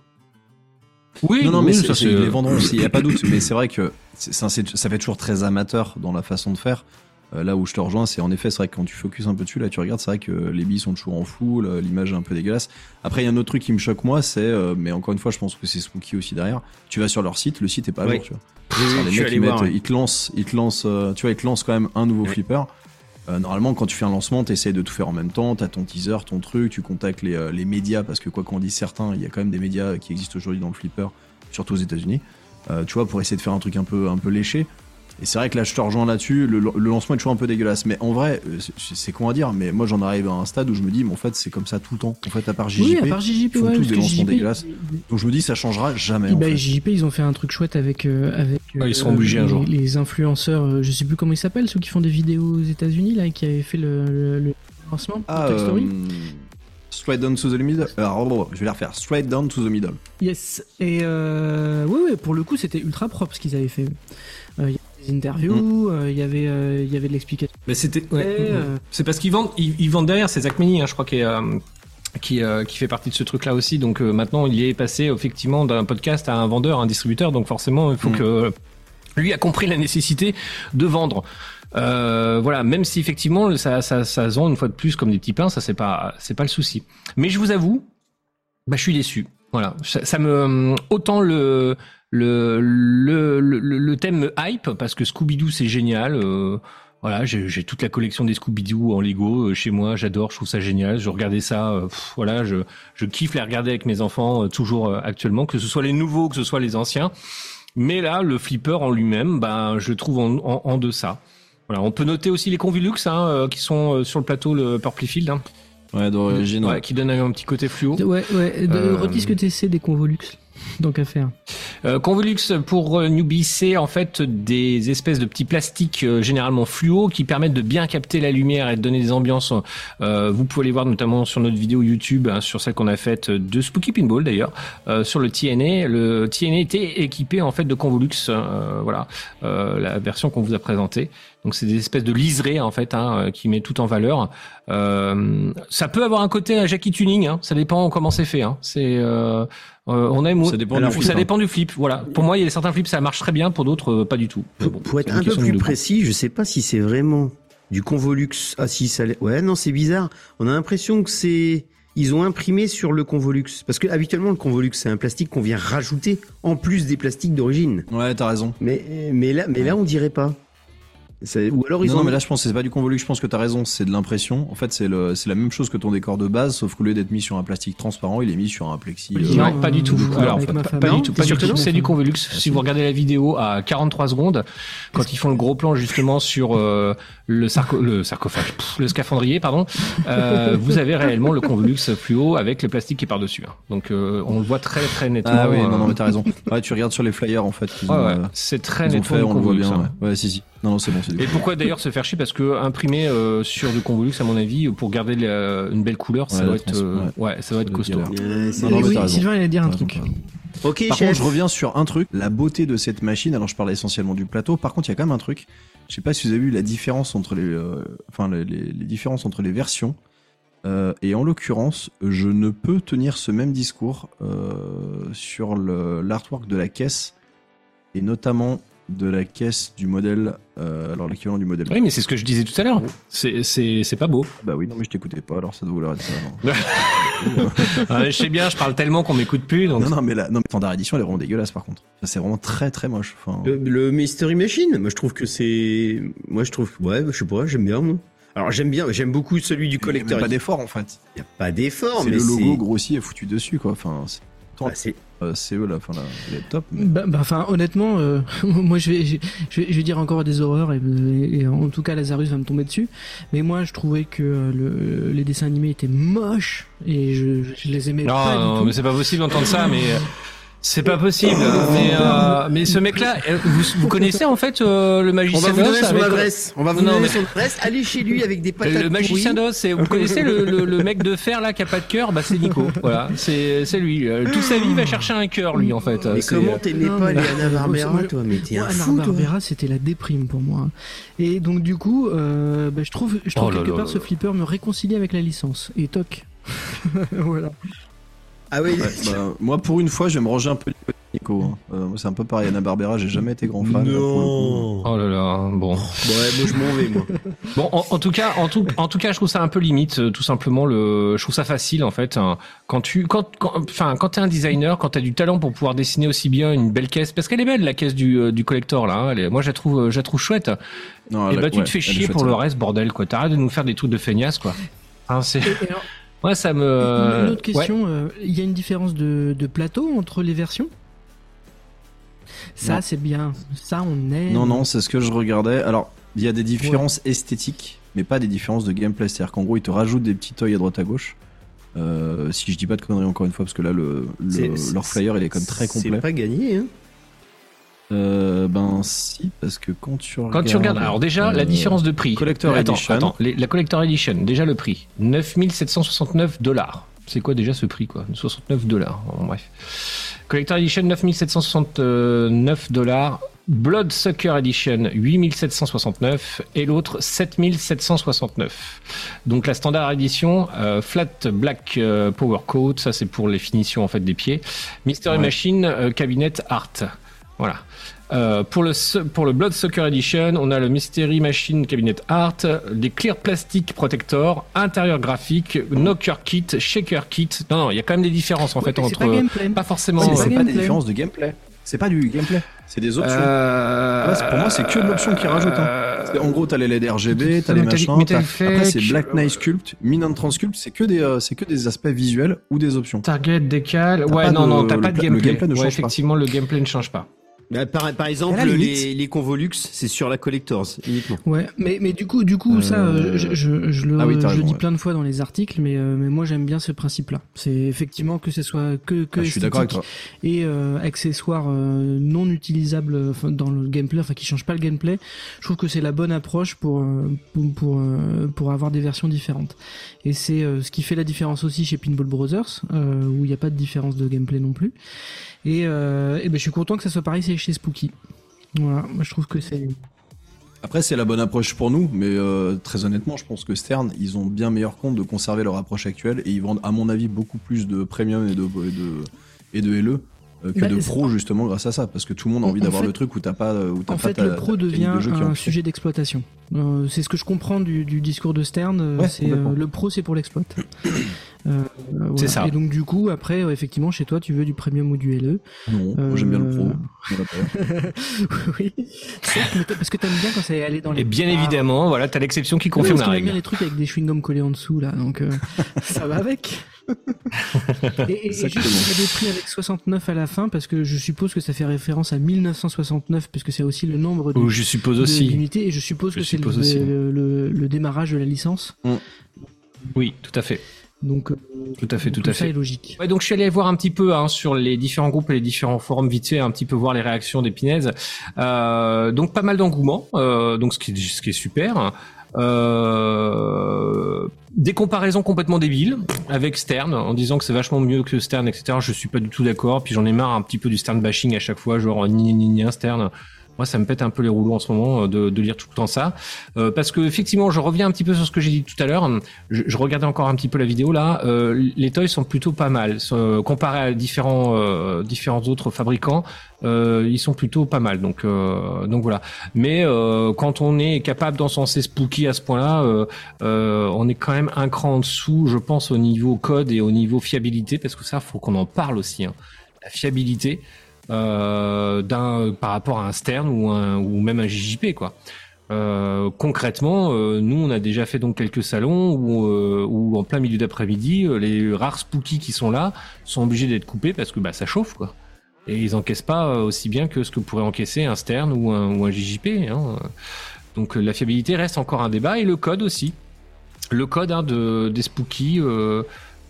Oui, Non, non, mais oui, c'est- ça, c'est- c'est- ils les vendront aussi, il y a pas de doute. Mais c'est vrai que c'est- ça, c'est- ça fait toujours très amateur dans la façon de faire. Euh, là où je te rejoins, c'est en effet, c'est vrai que quand tu focuses un peu dessus, là, tu regardes, c'est vrai que les billes sont toujours en flou, le- l'image est un peu dégueulasse. Après, il y a un autre truc qui me choque moi, c'est, euh, mais encore une fois, je pense que c'est spooky aussi derrière. Tu vas sur leur site, le site est pas à jour, tu vois. Oui, les mecs, ils, voir. mettent- ouais. ils te lancent, ils te lancent, euh, tu vois, ils te lancent quand même un nouveau flipper. Euh, normalement, quand tu fais un lancement, tu essayes de tout faire en même temps. Tu as ton teaser, ton truc, tu contactes les, euh, les médias, parce que quoi qu'on dise certains, il y a quand même des médias qui existent aujourd'hui dans le flipper, surtout aux États-Unis. Euh, tu vois, pour essayer de faire un truc un peu, un peu léché. Et c'est vrai que là, je te rejoins là-dessus. Le, le lancement est toujours un peu dégueulasse. Mais en vrai, euh, c'est- con à dire, mais moi, j'en arrive à un stade où je me dis, mais en fait, c'est comme ça tout le temps. En fait, à part JJP, Oui, à part JJP, ils font ouais, tous des lancements JJP, dégueulasses. donc je me dis, ça changera jamais. en bah, fait. JJP, ils ont fait un truc chouette avec euh, avec. Ah, ils seront obligés un les, jour. Les influenceurs, euh, je sais plus comment ils s'appellent, ceux qui font des vidéos aux États-Unis là, et qui avaient fait le, le, le lancement. Ah, Story. euh, straight down to the middle. Alors, je vais la refaire. Straight down to the middle. Yes. Et euh, ouais, ouais, pour le coup, c'était ultra propre ce qu'ils avaient fait. Euh, Il y avait des interviews, euh, il y avait, euh, il y avait de l'explication. Mais c'était. ouais. Et, euh, C'est parce qu'ils vendent, ils, ils vendent derrière, c'est Zach Meny, hein, je crois, qui est, euh, qui, euh, qui fait partie de ce truc-là aussi. Donc euh, maintenant, il est passé effectivement d'un podcast à un vendeur, un distributeur. Donc forcément, il faut Mm. que lui a compris la nécessité de vendre. Euh, voilà, même si effectivement ça, ça, ça se vend une fois de plus comme des petits pains, ça c'est pas, c'est pas le souci. Mais je vous avoue, bah je suis déçu. Voilà, ça, ça me autant le le, le le le thème me hype parce que Scooby Doo c'est génial. euh, voilà, j'ai j'ai toute la collection des Scooby-Doo en Lego euh, chez moi, j'adore, je trouve ça génial. Je regardais ça, euh, pff, voilà, je, je kiffe les regarder avec mes enfants euh, toujours euh, actuellement, que ce soit les nouveaux, que ce soit les anciens. Mais là, le flipper en lui-même, ben, je le trouve en, en, en deçà. Voilà, on peut noter aussi les Convolux hein, euh, qui sont euh, sur le plateau, le Purple Field, hein, Ouais, d'origine. ouais, qui donne un petit côté fluo. Ouais, ouais. Euh, Redis ce que t'essaies des Convolux. Donc à faire. Euh, Convolux pour euh, newbie, c'est en fait des espèces de petits plastiques euh, généralement fluo qui permettent de bien capter la lumière et de donner des ambiances. Euh, vous pouvez les voir notamment sur notre vidéo YouTube, hein, sur celle qu'on a faite de Spooky Pinball d'ailleurs, euh, sur le TNA. Le TNA était équipé en fait de Convolux, euh, voilà, la version qu'on vous a présentée. Donc c'est des espèces de liserés en fait hein, qui met tout en valeur. Ça peut avoir un côté à Jackie Tuning, hein, ça dépend comment c'est fait. Hein. C'est euh, on aime Ça dépend Alors, du flip, ça hein. dépend du flip. Voilà. Pour moi, il y a certains flips ça marche très bien, pour d'autres euh, pas du tout. Pour, bon, pour être un peu plus précis, je sais pas si c'est vraiment du Convolux. Ah si, ça l'est. Ouais, non, c'est bizarre. On a l'impression que c'est... Ils ont imprimé sur le Convolux. Parce que habituellement, le Convolux, c'est un plastique qu'on vient rajouter en plus des plastiques d'origine. Ouais, t'as raison. Mais, mais, là, mais là, on dirait pas. C'est- Ou alors ils non, ont... non, mais là, je pense que c'est pas du convolu. Je pense que t'as raison. C'est de l'impression. En fait, c'est le, c'est la même chose que ton décor de base, sauf qu'au lieu d'être mis sur un plastique transparent, il est mis sur un plexi. euh, Non, pas du tout. Alors, pas, pas- Non, du tout. Pas du tout. c'est du Convolux. Si vous regardez la vidéo à 43 secondes, quand ils font le gros plan justement sur euh, le, sarco le sarcophage, pff, le scaphandrier, pardon, euh, vous avez réellement le Convolux fluo avec le plastique qui est par-dessus. hein. Donc, euh, on le voit très très nettement. Ah oui, non, euh, non, mais t'as raison. Ouais, tu regardes sur les flyers, en fait. qu'ils ouais, euh, C'est très nettement fait, on le voit bien. Ouais. ouais, si, si. Non, non, c'est bon, Et pourquoi d'ailleurs se faire chier Parce que imprimer euh, sur du Convolux, à mon avis, pour garder la- une belle couleur, ça Ouais, doit être, euh, ouais, ça doit être Ça doit être costaud. c'est- Non, non, oui. Sylvain allait dire un truc. t'as raison. Ok, Par chef. contre, je reviens sur un truc, la beauté de cette machine. Alors, je parle essentiellement du plateau. Par contre, il y a quand même un truc. Je sais pas si vous avez vu la différence entre les, euh, enfin, les, les- les différences entre les versions. Euh, et en l'occurrence, je ne peux tenir ce même discours euh, sur l'artwork de la caisse et notamment de la caisse du modèle, euh, alors l'équivalent du modèle. Oui, mais c'est ce que je disais tout à l'heure. C'est, c'est, c'est pas beau. Bah oui, non mais je t'écoutais pas, alors ça doit vouloir dire ça. non. Ah, je sais bien, je parle tellement qu'on m'écoute plus. Donc... Non, non, mais la non, mais standard édition, elle est vraiment dégueulasse par contre. Ça, C'est vraiment très très moche. Enfin, Le, le Mystery Machine, moi je trouve que c'est, moi je trouve, ouais, je sais pas, j'aime bien. Moi. Alors j'aime bien, j'aime beaucoup celui du il y a collecteur. pas d'effort en fait. Il y a pas d'effort, C'est mais le logo c'est, grossi et foutu dessus quoi. Enfin, c'est bah, c'est- euh, c'est eux là, enfin là, top. mais- Bah, bah, enfin, honnêtement, euh, moi, je vais, je, je vais, je vais dire encore des horreurs et, et en tout cas, Lazarus va me tomber dessus. Mais moi, je trouvais que euh, le, les dessins animés étaient moches et je, je les aimais Non, pas non, du tout. mais c'est pas possible d'entendre ça, mais euh, c'est pas possible. mais, euh, mais ce mec-là, euh, vous, vous connaissez en fait euh, le On magicien va vous donner d'Oz son avec- adresse. On va vous Non, donner mais- son adresse. Allez chez lui avec des patates. Le magicien d'Oz, c'est vous connaissez le, le, le mec de fer là qui a pas de cœur, bah c'est Nico. Voilà, c'est c'est lui. Euh, Toute sa vie, il va chercher un cœur lui en fait. Mais comment t'aimais pas les Anna Barbera, toi Mais t'es un Anna fou. Barbera, c'était la déprime pour moi. Et donc du coup, euh, bah, je trouve, je trouve Oh quelque là part là ce là. flipper me réconcilie avec la licence. Et toc. voilà. Ah oui. Ouais, bah, moi pour une fois, je vais me ranger un peu du côté de Nico. hein. Euh, moi, c'est un peu pareil. Anna Barbera, j'ai jamais été grand fan. là. Non. Oh là là, bon. Ouais, moi je m'en vais moi. Bon, en, en tout cas, en tout, en tout cas, je trouve ça un peu limite, euh, tout simplement. Le, je trouve ça facile en fait. hein. Quand tu, quand, quand- enfin, quand t'es un designer, quand t'as du talent pour pouvoir dessiner aussi bien une belle caisse, parce qu'elle est belle la caisse du, euh, du collector là. hein, elle est- moi, je la trouve, euh, je la trouve chouette. Non, Et là, bah, tu ouais, te fais chier chouette, pour le reste, bordel quoi. T'arrêtes de nous faire des trucs de feignasse quoi. Hein, c'est, moi, ça me. une autre ouais. question, euh, il y a une différence de, de plateau entre les versions? Ça, c'est bien. Ça, on aime. Non, non, c'est ce que je regardais. Alors, il y a des différences esthétiques, mais pas des différences de gameplay. C'est-à-dire qu'en gros, ils te rajoutent des petits toys à droite à gauche. Euh, si je dis pas de conneries encore une fois, parce que là, le, leur flyer, il est comme très complet. C'est pas gagné, hein. Euh, ben si, parce que quand tu regardes... Quand tu regardes, alors déjà, la euh, différence de prix. Collector attends, Edition. Attends, les- la Collector Edition, déjà le prix. 9769 dollars. C'est quoi déjà ce prix, quoi? 69 dollars. Bon, bref. Collector Edition, 9769 dollars. Blood Sucker Edition, 8769. Et l'autre, 7769. Donc la standard édition, euh, Flat Black euh, Power Coat, ça c'est pour les finitions en fait des pieds. Mystery Ouais. Machine, euh, Cabinet Art. Voilà. Euh, pour, le, pour le Blood Sucker Edition, on a le Mystery Machine Cabinet Art, des Clear Plastic Protector, intérieur graphique, Knocker Kit, Shaker Kit. Non, non, il y a quand même des différences en Ouais, fait entre. pas gameplay. Pas forcément. C'est pas des gameplay. différences de gameplay. C'est pas du gameplay. C'est des options. Euh, Ouais, c'est- pour moi, c'est que de l'option qu'ils rajoutent, hein. euh, C'est- En gros, t'as les LED RGB, t'as les machins. Après, c'est Black Knight Sculpt, Minant Transculpt, c'est que des, euh, c'est que des aspects visuels ou des options. Target, décal. Ouais, non, de- non, t'as le pas de le gameplay. gameplay ne ouais, change pas. effectivement, le gameplay ne change pas. Bah, par, par exemple, les, les Convolux, c'est sur la Collectors uniquement. Ouais, mais, mais du coup, du coup, ça, Euh, euh, je, je, je le, ah oui, je le raison, dis ouais. plein de fois dans les articles, mais, euh, mais moi j'aime bien ce principe-là. C'est effectivement que ce soit que, que Ah, je suis avec toi. et euh, accessoires euh, non utilisables euh, enfin, dans le gameplay, enfin qui changent pas le gameplay. Je trouve que c'est la bonne approche pour euh, pour pour, euh, pour avoir des versions différentes. Et c'est euh, ce qui fait la différence aussi chez Pinball Brothers, euh, où il n'y a pas de différence de gameplay non plus. Et, euh, et ben je suis content que ça soit pareil chez Spooky. Voilà, moi je trouve que c'est Après, c'est la bonne approche pour nous, mais euh, très honnêtement, je pense que Stern, ils ont bien meilleur compte de conserver leur approche actuelle et ils vendent, à mon avis, beaucoup plus de premium et de, et de, et de LE que Bah, de pro, justement, grâce à ça. Parce que tout le monde a En- envie en d'avoir fait- le truc où t'as pas, euh, où En pas fait, ta- le pro devient de est un sujet d'exploitation. Euh, c'est ce que je comprends du, du discours de Stern. euh, Ouais, c'est complètement. euh, le pro, c'est pour l'exploit. Euh, voilà. C'est ça. Et donc du coup, après, euh, effectivement, chez toi, tu veux du premium ou du LE. Non, moi, j'aime bien le pro. Euh, oui, parce que t'aimes bien quand c'est allé dans les. Et bien évidemment, voilà, t'as l'exception qui Oui, confirme parce la aime bien règle. les trucs avec des chewing-gums collés en dessous là, donc euh, ça va avec. Et, et, et juste, des prix avec 69 à la fin parce que je suppose que ça fait référence à 1969 puisque c'est aussi le nombre de, je suppose de- aussi. d'unités et je suppose Je que c'est le, suppose aussi. le, le- le démarrage de la licence. Oui, tout à fait. Donc euh, Tout à fait, tout à ça fait. est logique. Ouais, donc je suis allé voir un petit peu hein, sur les différents groupes et les différents forums vite fait, un petit peu voir les réactions des pinaises. Euh, donc pas mal d'engouement, euh, donc ce qui, est- ce qui est super. Euh, des comparaisons complètement débiles avec Stern en disant que c'est vachement mieux que Stern, etc. Je suis pas du tout d'accord. Puis j'en ai marre un petit peu du Stern bashing à chaque fois, genre ni ni ni Stern. Moi, ça me pète un peu les rouleaux en ce moment euh, de, de lire tout le temps ça, Euh, parce que effectivement, je reviens un petit peu sur ce que j'ai dit tout à l'heure. Je, je regardais encore un petit peu la vidéo là. Euh, les toys sont plutôt pas mal Euh, comparés à différents euh, différents autres fabricants. Euh, ils sont plutôt pas mal. Donc donc voilà. Mais quand on est capable d'encenser Spooky à ce point-là, on est quand même un cran en dessous, je pense, au niveau code et au niveau fiabilité, parce que ça, faut qu'on en parle aussi. Hein. La fiabilité d'un par rapport à un Stern ou un ou même un JJP quoi. Euh, concrètement, euh, nous on a déjà fait donc quelques salons où, euh, où en plein milieu d'après-midi, euh, les rares spookies qui sont là sont obligés d'être coupés parce que bah ça chauffe quoi. Et ils encaissent pas euh, aussi bien que ce que pourrait encaisser un Stern ou un, ou un JJP. Hein. Donc euh, la fiabilité reste encore un débat et le code aussi. Le code hein, de des spookies.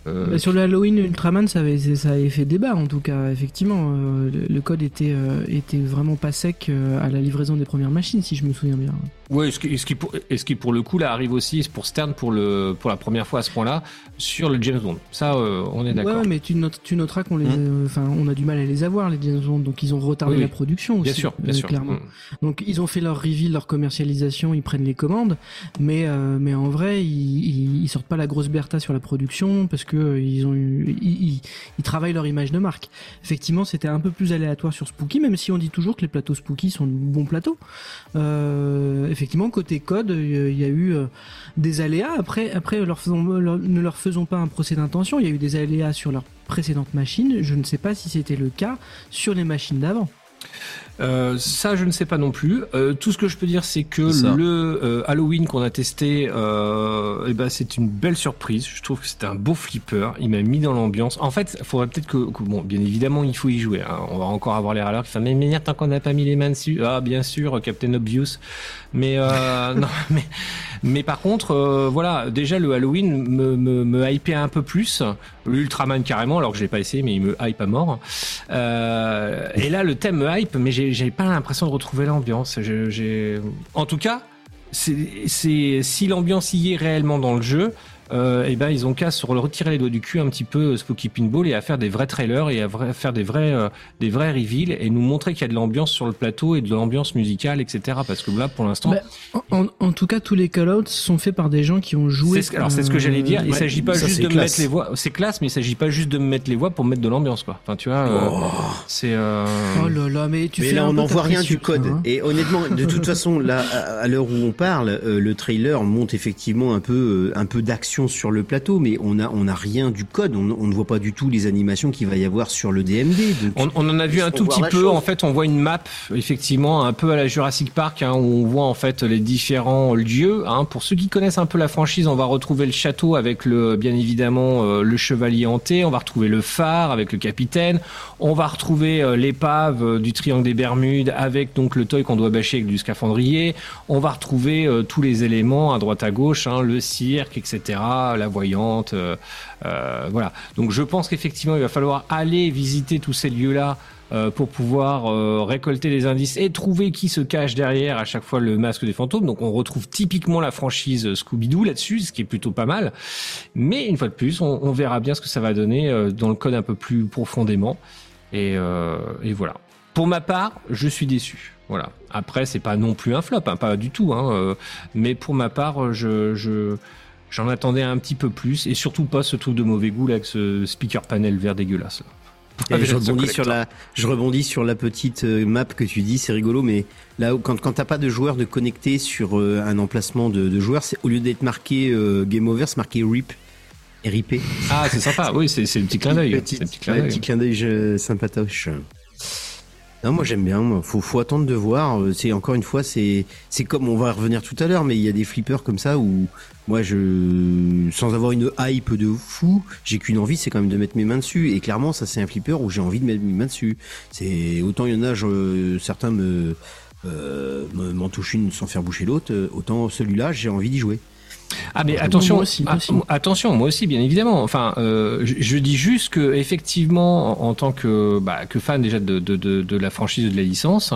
Euh, Bah, sur le Halloween Ultraman, ça avait, ça avait fait débat en tout cas. Effectivement, euh, le, le code était, euh, était vraiment pas sec à la livraison des premières machines, si je me souviens bien. Ouais, ce qui, ce qui pour, et ce qui pour le coup là arrive aussi pour Stern pour le pour la première fois à ce point-là sur le James Bond? Ça, euh, on est d'accord. ouais, mais tu, notes, tu noteras qu'on les, euh, on a du mal à les avoir les James Bond, donc ils ont retardé Oui, oui. la production aussi. Bien sûr, bien euh, sûr. clairement. Mm. Donc ils ont fait leur reveal, leur commercialisation, ils prennent les commandes, mais mais en vrai ils, ils, ils sortent pas la grosse berta sur la production parce que ils travaillent leur image de marque. Effectivement, c'était un peu plus aléatoire sur Spooky, même si on dit toujours que les plateaux Spooky sont de bons plateaux. Euh, effectivement, côté code, il y a eu euh, des aléas. Après, leur leur- ne leur faisons pas un procès d'intention. Il y a eu des aléas sur leurs précédentes machines. Je ne sais pas si c'était le cas sur les machines d'avant. Euh, ça, je ne sais pas non plus. Euh, tout ce que je peux dire, c'est que le euh, Halloween qu'on a testé, euh, eh ben, c'est une belle surprise. Je trouve que c'était un beau flipper. Il m'a mis dans l'ambiance. En fait, il faudrait peut-être que, que- bon, bien évidemment, il faut y jouer. hein. On va encore avoir les râleurs qui font mais mais tant qu'on n'a pas mis les mains dessus. Ah, bien sûr, Captain Obvious. Mais euh, non, mais mais par contre, euh, voilà, déjà le Halloween me me, me hypait un peu plus. L'Ultraman carrément, alors que je l'ai pas essayé, mais il me hype à mort. Euh, et là, le thème me hype, mais j'ai pas l'impression de retrouver l'ambiance. En tout cas, c'est si l'ambiance y est réellement dans le jeu. Euh, et ben ils ont qu'à se retirer les doigts du cul un petit peu euh, Spooky Pinball et à faire des vrais trailers et à faire des vrais euh, des vrais reveals et nous montrer qu'il y a de l'ambiance sur le plateau et de l'ambiance musicale etc parce que là pour l'instant Bah, En, en- en tout cas, tous les call-outs sont faits par des gens qui ont joué. c'est ce- alors c'est ce que j'allais dire. Il ouais, s'agit pas juste de me mettre les voix. C'est classe, mais il s'agit pas juste de me mettre les voix pour mettre de l'ambiance, quoi. Enfin, tu vois, euh, c'est. euh, Oh là là, mais tu mais fais là, un on n'en voit rien du code. hein. Et honnêtement, de toute façon, là, à à l'heure où on parle, euh, le trailer monte effectivement un peu, euh, un peu d'action sur le plateau, mais on a, on a rien du code. On, on ne voit pas du tout les animations qu'il va y avoir sur le DMD. Donc, On, on en a vu un tout petit peu. chose. En fait, on voit une map, effectivement, un peu à la Jurassic Park, hein, où on voit en fait les différents lieux. Hein. Pour ceux qui connaissent un peu la franchise, on va retrouver le château avec le, bien évidemment, euh, le chevalier hanté. On va retrouver le phare avec le capitaine. On va retrouver euh, l'épave euh, du triangle des Bermudes avec donc le toy qu'on doit bâcher avec du scaphandrier. On va retrouver tous les éléments à droite à gauche, hein, le cirque, etc. La voyante. euh, euh, voilà. Donc je pense qu'effectivement, il va falloir aller visiter tous ces lieux-là euh, pour pouvoir récolter les indices et trouver qui se cache derrière à chaque fois le masque des fantômes. Donc on retrouve typiquement la franchise Scooby-Doo là-dessus, ce qui est plutôt pas mal. Mais une fois de plus, on, verra bien ce que ça va donner dans le code un peu plus profondément. Et, voilà. Pour ma part, je suis déçu. Voilà. Après, c'est pas non plus un flop, hein, pas du tout. Hein, mais pour ma part, je j'en attendais un petit peu plus et surtout pas ce truc de mauvais goût là avec ce speaker panel vert dégueulasse. là. Et je rebondis sur la, je rebondis sur la petite euh, map que tu dis, c'est rigolo, mais là où quand quand t'as pas de joueur de connecter sur euh, un emplacement de, de joueur, c'est au lieu d'être marqué euh, game over, c'est marqué rip, RIP. Ah, c'est sympa. Oui, c'est c'est le petit clin d'œil. Petit, petit clin d'œil. petit clin d'œil je- sympatoche. Non, moi j'aime bien. moi. Faut, attendre de voir. Euh, C'est encore une fois, c'est, comme on va revenir tout à l'heure, mais il y a des flippers comme ça où moi je, sans avoir une hype de fou, j'ai qu'une envie, c'est quand même de mettre mes mains dessus. Et clairement, ça c'est un flipper où j'ai envie de mettre mes mains dessus. C'est autant il y en a, certains me euh, me- m'en touchent une sans faire boucher l'autre. euh, Autant celui-là, j'ai envie d'y jouer. Ah mais Moi attention, aussi, moi ah, aussi. attention, moi aussi, bien évidemment. Enfin, euh, je, je dis juste que effectivement, en, en tant que bah, que fan déjà de, de, de, de la franchise de la licence,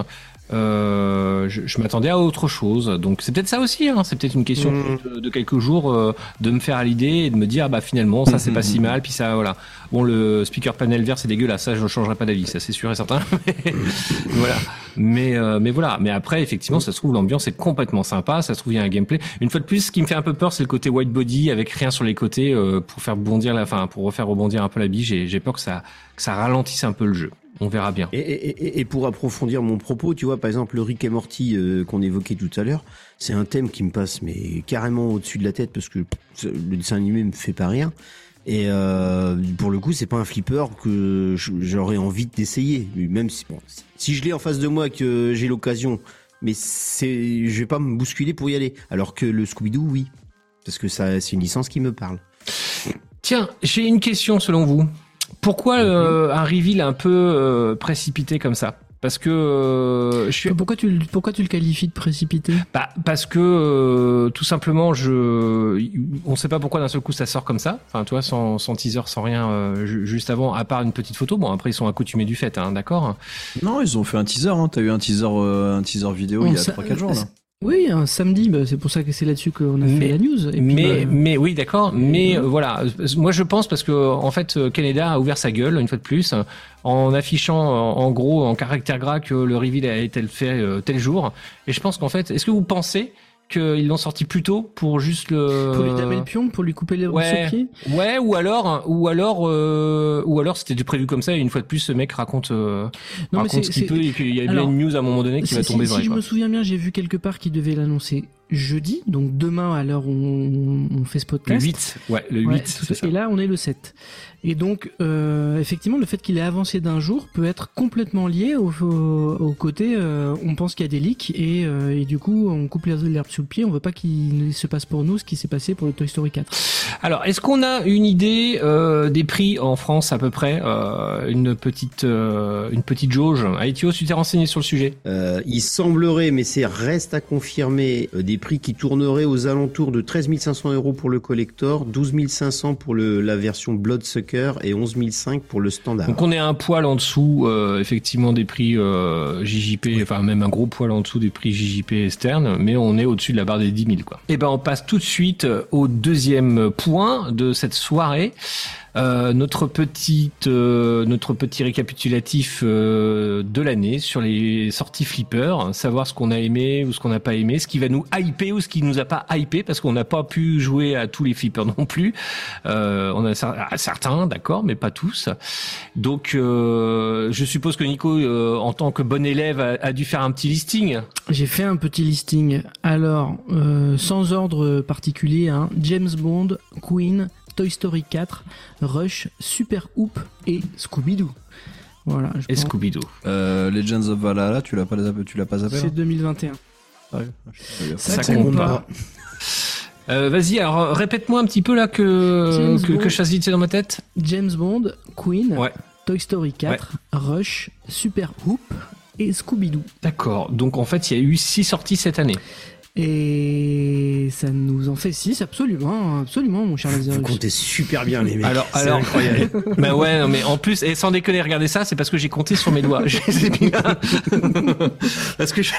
Euh, je, je m'attendais à autre chose. Donc c'est peut-être ça aussi. Hein. C'est peut-être une question Mm. de, de quelques jours euh, de me faire à l'idée et de me dire ah bah finalement ça c'est pas si Mhm. mal. Puis ça voilà. Bon le speaker panel vert c'est dégueulasse. Ça je ne changerai pas d'avis. Ça c'est sûr et certain. Mais voilà. Mais euh, mais voilà. Mais après effectivement ça se trouve l'ambiance est complètement sympa. Ça se trouve il y a un gameplay. Une fois de plus ce qui me fait un peu peur c'est le côté white body avec rien sur les côtés euh, pour faire bondir la fin pour refaire rebondir un peu la bille. J'ai j'ai peur que ça que ça ralentisse un peu le jeu. On verra bien. Et, et- et- et pour approfondir mon propos, tu vois, par exemple, le Rick et Morty euh, qu'on évoquait tout à l'heure, c'est un thème qui me passe mais carrément au-dessus de la tête parce que le dessin animé me fait pas rien. Et euh, pour le coup, c'est pas un flipper que j'aurais envie d'essayer, même si bon, si je l'ai en face de moi et que j'ai l'occasion, mais c'est, je vais pas me bousculer pour y aller. Alors que le Scooby-Doo, oui, parce que ça, c'est une licence qui me parle. Tiens, j'ai une question selon vous. Pourquoi euh, un reveal un peu euh, précipité comme ça? Parce que euh, je suis Pourquoi tu, le- pourquoi tu le qualifies de précipité? Bah, parce que euh, tout simplement je on sait pas pourquoi d'un seul coup ça sort comme ça. Enfin toi sans, sans teaser sans rien euh, ju- juste avant à part une petite photo. Bon après ils sont accoutumés du fait hein, d'accord? Non, ils ont fait un teaser. Hein. T'as eu un teaser, euh, un teaser vidéo On il y a sa- 3-4 jours là. Oui, un samedi, bah, c'est pour ça que c'est là-dessus qu'on a Mais- fait la news. Et puis, mais bah, mais oui d'accord mais euh, voilà moi je pense parce que en fait Canada a ouvert sa gueule une fois de plus en affichant en, en gros en caractère gras que le reveal a été fait euh, tel jour et je pense qu'en fait est-ce que vous pensez qu'ils l'ont sorti plus tôt pour juste le pour lui damer le pion, pour lui couper les Ouais. pied. Ouais, ou alors, ou alors, euh, ou alors c'était prévu comme ça. Et une fois de plus, ce mec raconte, euh, Non, raconte ce qu'il peut et qu'il y a bien une news à un moment donné qui va tomber si, vrai. Si je quoi. me souviens bien, j'ai vu quelque part qu'il devait l'annoncer jeudi, donc demain à l'heure où on, on fait ce Le podcast. 8, ouais, le 8, Ouais, c'est tout ça. Et là, on est le 7. Et donc, euh, effectivement, le fait qu'il ait avancé d'un jour peut être complètement lié au, au, au côté, euh, on pense qu'il y a des leaks et, euh, et du coup, on coupe les- l'herbe sous le pied. On veut pas qu'il se passe pour nous ce qui s'est passé pour le Toy Story 4. Alors, est-ce qu'on a une idée euh, des prix en France à peu près, euh, une petite, euh, une petite jauge? Aetios, tu t'es renseigné sur le sujet? Euh, il semblerait, mais c'est reste à confirmer, euh, des prix qui tourneraient aux alentours de 13 500 euros pour le collector, 12 500 pour le, la version Bloodsucker et 11 500 pour le standard. Donc on est un poil en dessous, euh, effectivement, des prix euh, JJP, enfin même un gros poil en dessous des prix JJP externes, mais on est au-dessus de la barre des 10 000. Quoi. Et ben on passe tout de suite au deuxième point de cette soirée. Euh, notre petite, euh, notre petit récapitulatif euh, de l'année sur les sorties flipper, savoir ce qu'on a aimé ou ce qu'on n'a pas aimé, ce qui va nous hyper ou ce qui nous a pas hypé parce qu'on n'a pas pu jouer à tous les flippers non plus. Euh, on a cer- certains, d'accord, mais pas tous. Donc, euh, je suppose que Nico, euh, en tant que bon élève, a, a dû faire un petit listing. J'ai fait un petit listing. Alors, sans ordre particulier, hein, James Bond, Queen, Toy Story 4, Rush, Super Hoop et Scooby-Doo. Voilà, je Et pense. Scooby-Doo. Euh, Legends of Valhalla, tu l'as pas, tu l'as pas zappé là C'est 2021. Ouais, je sais pas gaffe. Ça Ça compte compte pas. pas. Euh, Vas-y, alors répète-moi un petit peu là que James que, Bond. que je fasse vite dans ma tête. James Bond, Queen, Ouais. Toy Story 4, Rush, Super Hoop et Scooby-Doo. D'accord. Donc en fait, il y a eu six sorties cette année. Et ça nous en fait 6, absolument, absolument, mon cher Vous Lazarus. comptez super bien les mecs. Alors, alors, incroyable. bah ouais, non, mais en plus, et sans déconner, regardez ça, c'est parce que j'ai compté sur mes doigts. Je les ai mis là. parce que je...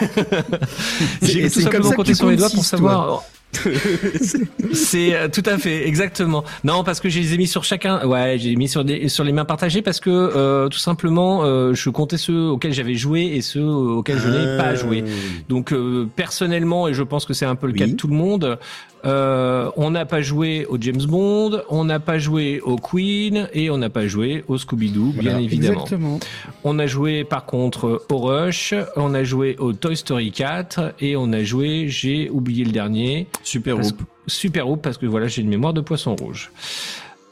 j'ai tout simplement compté sur mes doigts pour savoir. c'est euh, tout à fait, exactement. Non, parce que je les ai mis sur chacun. Ouais, j'ai mis sur des sur les mains partagées parce que euh, tout simplement, euh, je comptais ceux auxquels j'avais joué et ceux auxquels je n'ai pas joué. Donc euh, personnellement, et je pense que c'est un peu le cas de tout le monde, euh, on n'a pas joué au James Bond, on n'a pas joué au Queen et on n'a pas joué au Scooby-Doo, bien évidemment. Exactement. On a joué par contre au Rush, on a joué au Toy Story 4 et on a joué, j'ai oublié le dernier, Super Hoop. Super Hoop parce que voilà, j'ai une mémoire de poisson rouge.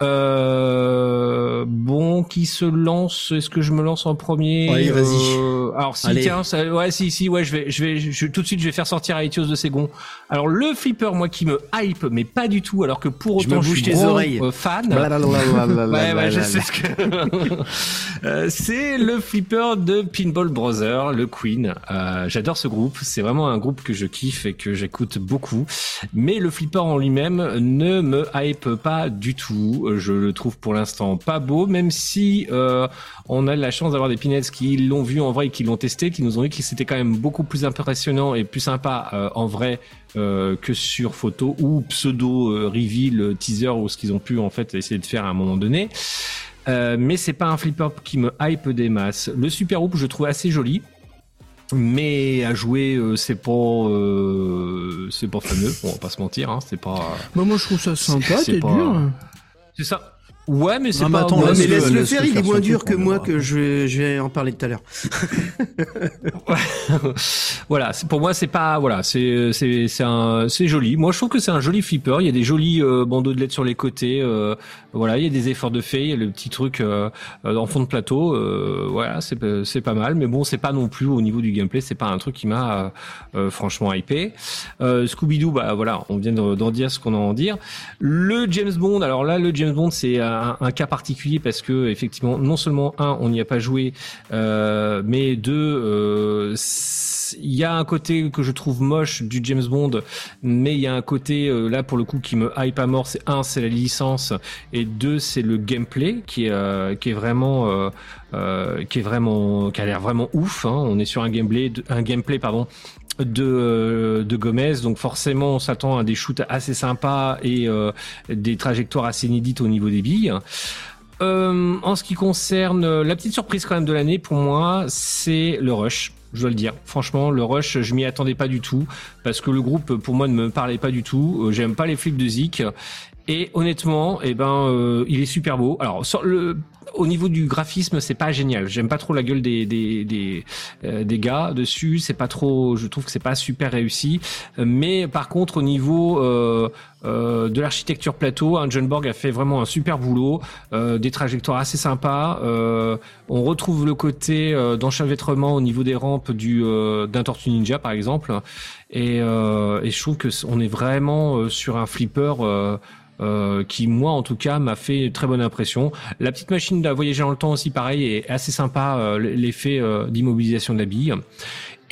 Euh, bon, qui se lance? Est-ce que je me lance en premier? Ouais, vas-y. Euh, alors si Allez. tiens, ça- ouais, si si, ouais, je vais, je vais, je, tout de suite, je vais faire sortir Aetios de ses gonds. Alors le flipper, moi, qui me hype, mais pas du tout, alors que pour Je me autant, je, suis tes gros, oreilles. euh, fan. Ouais, ouais, je sais ce que. Euh, c'est le flipper de Pinball Brothers, le Queen. J'adore ce groupe. C'est vraiment un groupe que je kiffe et que j'écoute beaucoup. Mais le flipper en lui-même ne me hype pas du tout. Beau. Je le trouve pour l'instant pas beau, même si euh, on a la chance d'avoir des Pinettes qui l'ont vu en vrai et qui l'ont testé, qui nous ont dit que c'était quand même beaucoup plus impressionnant et plus sympa euh, en vrai euh, que sur photo ou pseudo euh, reveal teaser ou ce qu'ils ont pu en fait essayer de faire à un moment donné. Euh, mais c'est pas un flipper qui me hype des masses. Le Super Hoop, je trouve assez joli. Mais à jouer, euh, c'est pas, euh, c'est pas fameux. On va pas se mentir, hein, c'est pas. Bah, moi, je trouve ça sympa, c'est t'es dur. C'est ça. Ouais, mais c'est pas. attends, ouais, mais laisse-le laisse-le faire, il est moins dur que moi que je vais, je vais en parler tout à l'heure. voilà, pour moi c'est pas voilà, c'est c'est c'est un c'est joli. Moi je trouve que c'est un joli flipper, il y a des jolis euh, bandeaux de LED sur les côtés euh, voilà, il y a des efforts de fait, il y a le petit truc euh, euh, en fond de plateau euh, voilà, c'est pas- c'est pas mal mais bon, c'est pas non plus au niveau du gameplay, c'est pas un truc qui m'a euh, franchement hypé. Euh, Scooby Doo bah voilà, on vient de- d'en dire ce qu'on a à en dire. Le James Bond, alors là le James Bond c'est un, cas particulier parce que effectivement non seulement un on n'y a pas joué euh, mais deux, euh, il y a un côté que je trouve moche du James Bond, mais il y a un côté euh, là pour le coup qui me hype à mort. C'est un, c'est la licence, et deux, c'est le gameplay qui est vraiment qui est vraiment qui a l'air vraiment ouf. hein. On est sur un gameplay, un gameplay pardon de euh, de Gomez donc forcément on s'attend à des shoots assez sympas et euh, des trajectoires assez inédites au niveau des billes euh, en ce qui concerne la petite surprise quand même de l'année pour moi, c'est le rush. Je dois le dire. Franchement, le rush, je m'y attendais pas du tout parce que le groupe, pour moi, ne me parlait pas du tout. J'aime pas les flips de Zik. Et honnêtement, eh ben, il est super beau. Alors, le, au niveau du graphisme, c'est pas génial. J'aime pas trop la gueule des des des, euh, des gars dessus. C'est pas trop. Je trouve que c'est pas super réussi. Mais par contre, au niveau euh, euh, de l'architecture plateau, un John Borg a fait vraiment un super boulot. Des trajectoires assez sympas. On retrouve le côté d'enchevêtrement au niveau des rampes du d'un Tortue Ninja par exemple. Et, et je trouve que on est vraiment sur un flipper. qui moi en tout cas m'a fait une très bonne impression. La petite machine à voyager dans le temps aussi pareil est assez sympa euh, l'effet euh, d'immobilisation de la bille.